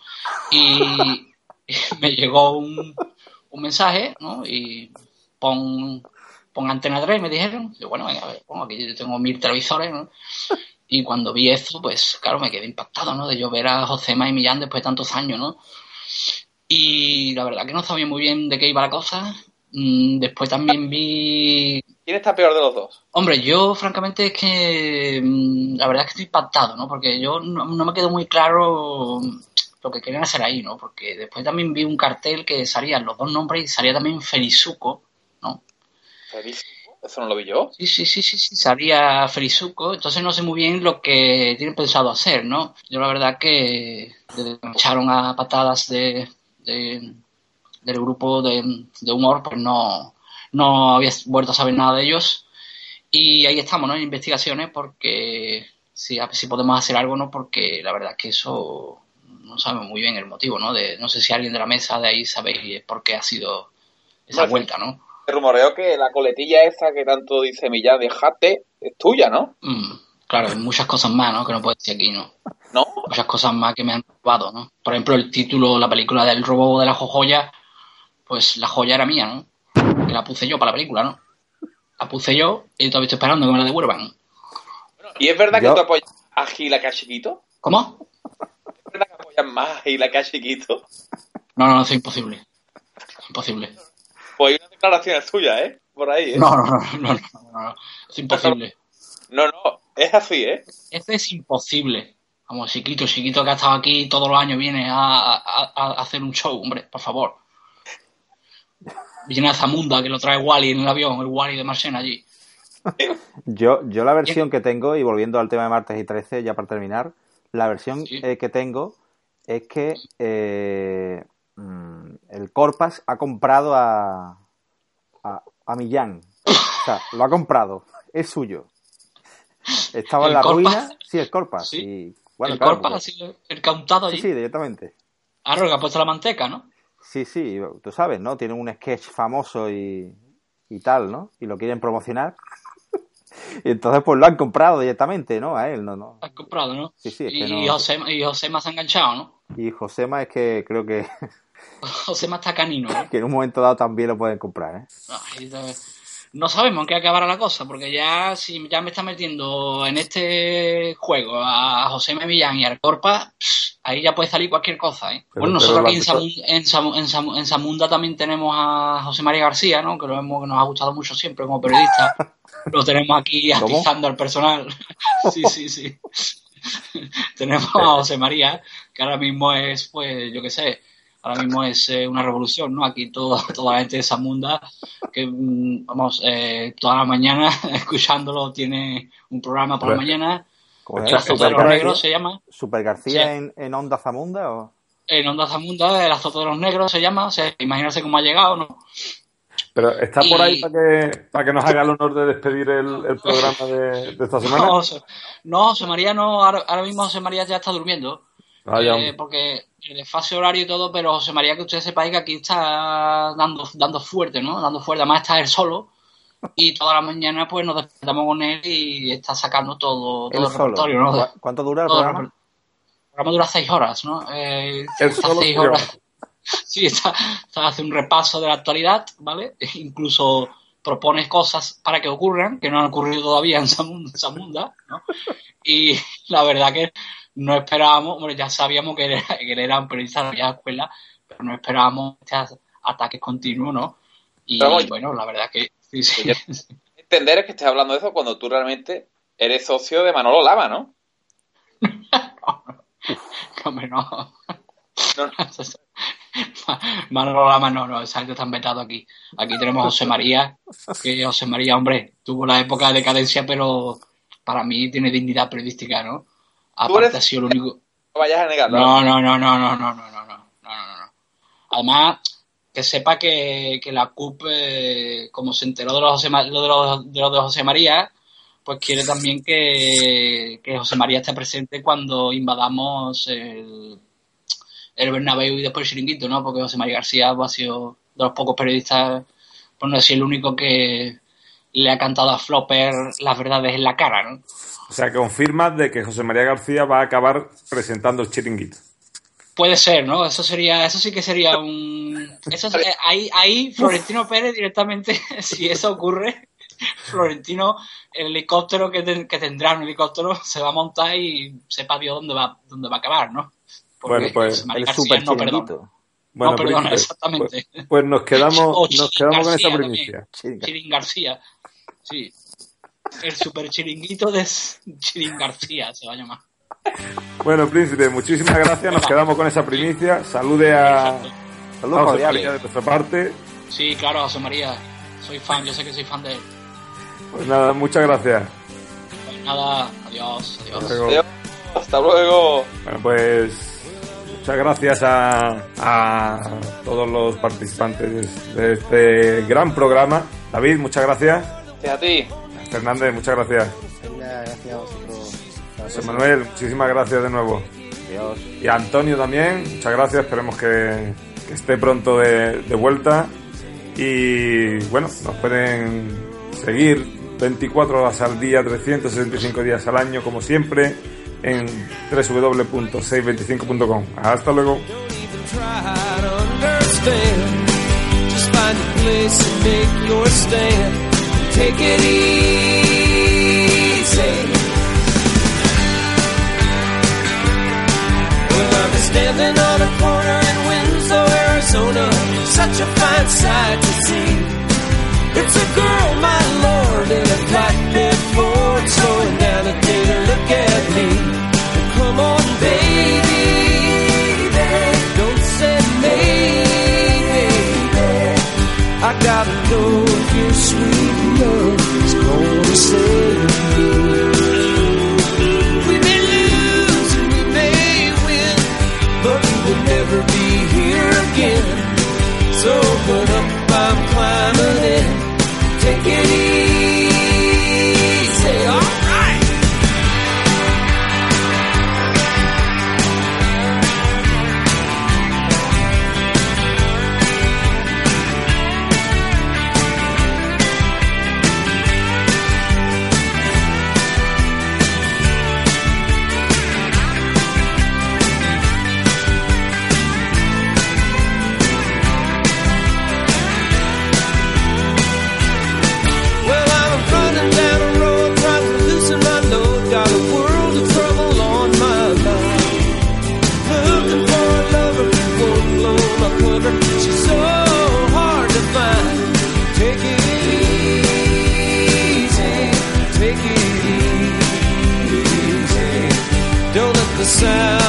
Y, y me llegó un, un mensaje, ¿no? Y pon pon Antena 3, me dijeron. Yo, bueno, venga, a ver, pongo aquí, yo tengo mil televisores, ¿no? Y cuando vi eso, pues claro, me quedé impactado, ¿no? De yo ver a Josema y Millán después de tantos años, ¿no? Y la verdad que no sabía muy bien de qué iba la cosa. Mm, Después también vi ¿Quién está peor de los dos? Hombre, yo francamente es que mm, la verdad es que estoy impactado, ¿no? Porque yo no, no me quedó muy claro lo que querían hacer ahí, ¿no? Porque después también vi un cartel que salían los dos nombres y salía también Felizuco, ¿no? Feliz. Eso no lo vi yo. Sí, sí, sí, sí, sí, salía Felizuco, entonces no sé muy bien lo que tienen pensado hacer, ¿no? Yo la verdad que me echaron a patadas de, de- del grupo de, de humor, pues no, no había vuelto a saber nada de ellos. Y ahí estamos, ¿no? En investigaciones porque ver si podemos hacer algo, ¿no? Porque la verdad que eso no sabemos muy bien el motivo, ¿no? De, no sé si alguien de la mesa de ahí sabéis por qué ha sido esa vuelta, ¿no? Me rumoreo que la coletilla esa que tanto dice Millán de Jate es tuya, ¿no? Mm, claro, hay muchas cosas más, ¿no? Que no puedo decir aquí, ¿no? ¿No? Muchas cosas más que me han robado, ¿no? Por ejemplo, el título, la película del robo de la joya, pues la joya era mía, ¿no? Que la puse yo para la película, ¿no? La puse yo y todavía estoy esperando que me la devuelvan. ¿Y es verdad Yo- que tú apoyas a Gil acá chiquito? ¿Cómo? ¿Es verdad que apoyas más a Gil acá chiquito? No, no, no, es imposible. Imposible. Pues hay una declaración tuya, ¿eh? Por ahí, ¿eh? No, no, no, no, no, no, no. Es imposible. No, no, es así, ¿eh? Esto es imposible. Vamos, chiquito, chiquito que ha estado aquí todos los años viene a, a- a hacer un show, hombre, por favor. Viene a Zamunda, que lo trae Wally en el avión, el Wally de Marchena allí. Yo, yo la versión que tengo, y volviendo al tema de martes y 13, ya para terminar, la versión eh, que tengo es que eh, mm, el Corpas ha comprado a, a, a Millán. O sea, lo ha comprado, es suyo. Estaba en ¿El la Corpas? ruina, sí, el Corpas. Y, bueno, el claro, Corpa porque- ha sido el cauntado Sí, allí. sí, directamente. Ahora que ha puesto la manteca, ¿no? Sí, sí, tú sabes, ¿no? Tienen un sketch famoso y, y tal, ¿no? Y lo quieren promocionar. y entonces pues lo han comprado directamente, ¿no? A él, ¿no? no. Has comprado, ¿no? Sí, sí, es que y, no- José, y José más ha enganchado, ¿no? Y Josema es que creo que, José más está canino, ¿no? que en un momento dado también lo pueden comprar, ¿eh? Ay, No sabemos en qué acabará la cosa, porque ya si ya me está metiendo en este juego a José Millán y al Corpa, pss, ahí ya puede salir cualquier cosa, ¿eh? Pero- bueno, nosotros aquí en, Samu- en, Samu- en, Samu- en Zamunda también tenemos a José María García, ¿no? Que, lo hemos, que nos ha gustado mucho siempre como periodista. lo tenemos aquí ¿Cómo? atizando al personal. sí, sí, sí. tenemos a José María, que ahora mismo es, pues, yo qué sé, ahora mismo es eh, una revolución, ¿no? Aquí todo, toda la gente de Zamunda, que mm, vamos, eh, toda la mañana escuchándolo, tiene un programa por la mañana, de los ¿Super Negros se llama, ¿Super García Sí. en, en Onda Zamunda o...? en Onda Zamunda, el azote de los negros se llama, o sea, imagínate cómo ha llegado, ¿no? Pero está por Y- ahí para que, para que nos haga el honor de despedir el, el programa de, de esta semana. No, José- no, José María no, ahora, ahora mismo José María ya está durmiendo. Ah, ya, Eh, porque el desfase horario y todo, pero José María, que usted sepa que aquí está dando, dando fuerte, ¿no? Dando fuerte, además está él solo. Y toda la mañana pues nos despertamos con él y está sacando todo, todo el repertorio, ¿no? ¿Cu- ¿Cuánto dura el Todo el programa? El programa dura seis horas, ¿no? Eh, está solo seis se horas. Sí, está, está- hace un repaso de la actualidad, ¿vale? E incluso propone cosas para que ocurran, que no han ocurrido todavía en Zamunda, Zamunda, ¿no? Y la verdad que no esperábamos, bueno, ya sabíamos que él era, que él era un periodista de la escuela, pero no esperábamos este a- ataque continuo, ¿no? Y Pero bueno, la verdad que sí, sí. Entender es que estés hablando de eso cuando tú realmente eres socio de Manolo Lama, ¿no? Hombre, no. Manolo Lama no, no, exacto, están vetados aquí. Aquí tenemos a José María, que José María, hombre, tuvo la época de decadencia, pero para mí tiene dignidad periodística, ¿no? Aparte ha sido único... No vayas a negarlo. No, no, no, no, no, no, no, no, no. Además, que sepa que, que la CUP, eh, como se enteró de, los José lo de, los, de lo de José María, pues quiere también que, que José María esté presente cuando invadamos el, el Bernabéu y después el Chiringuito, ¿no? Porque José María García pues, ha sido de los pocos periodistas, por no decir el único que le ha cantado a Flopper las verdades en la cara, ¿no? O sea, confirmas de que José María García va a acabar presentando el chiringuito. Puede ser, ¿no? Eso sería, eso sí que sería un. Eso, eh, ahí, ahí Florentino Pérez directamente, si eso ocurre, Florentino, el helicóptero que, ten- que tendrá un helicóptero se va a montar y sepa Dios dónde va, dónde va a acabar, ¿no? Porque Bueno, pues, el García super no perdona. chiringuito. Bueno, no perdona, príncipe, exactamente. Pues, pues nos quedamos, nos quedamos con esa primicia. Chirin García. Sí. El super chiringuito de Chirin García se va a llamar. Bueno, príncipe, muchísimas gracias. Nos quedamos con esa primicia. Salude a, Saludos de nuestra parte. Sí, claro, José María. Soy fan, yo sé que soy fan de él. Pues nada, muchas gracias. Pues nada, adiós, adiós. Hasta luego. Adiós. Hasta luego. Bueno, pues muchas gracias a, a todos los participantes de este gran programa. David, muchas gracias. A ti. Fernández, muchas gracias. A vosotros. José Manuel, muchísimas gracias de nuevo. Adiós. Y a Antonio también, muchas gracias. Esperemos que, que esté pronto de, de vuelta. Y bueno, nos pueden seguir 24 horas al día, 365 días al año, como siempre, en www.625.com. Hasta luego. try to understand. Just find a place and make your stand. Take it easy. Well, I'm standing on a corner in Winslow, Arizona. Such a fine sight to see. It's a girl, my lord, in a flatbed Ford, slowing down to take a look at me. Come on, baby, I gotta know if your sweet love is gonna save me. myself.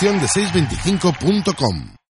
Hasta aquí 625, una producción de 625.com.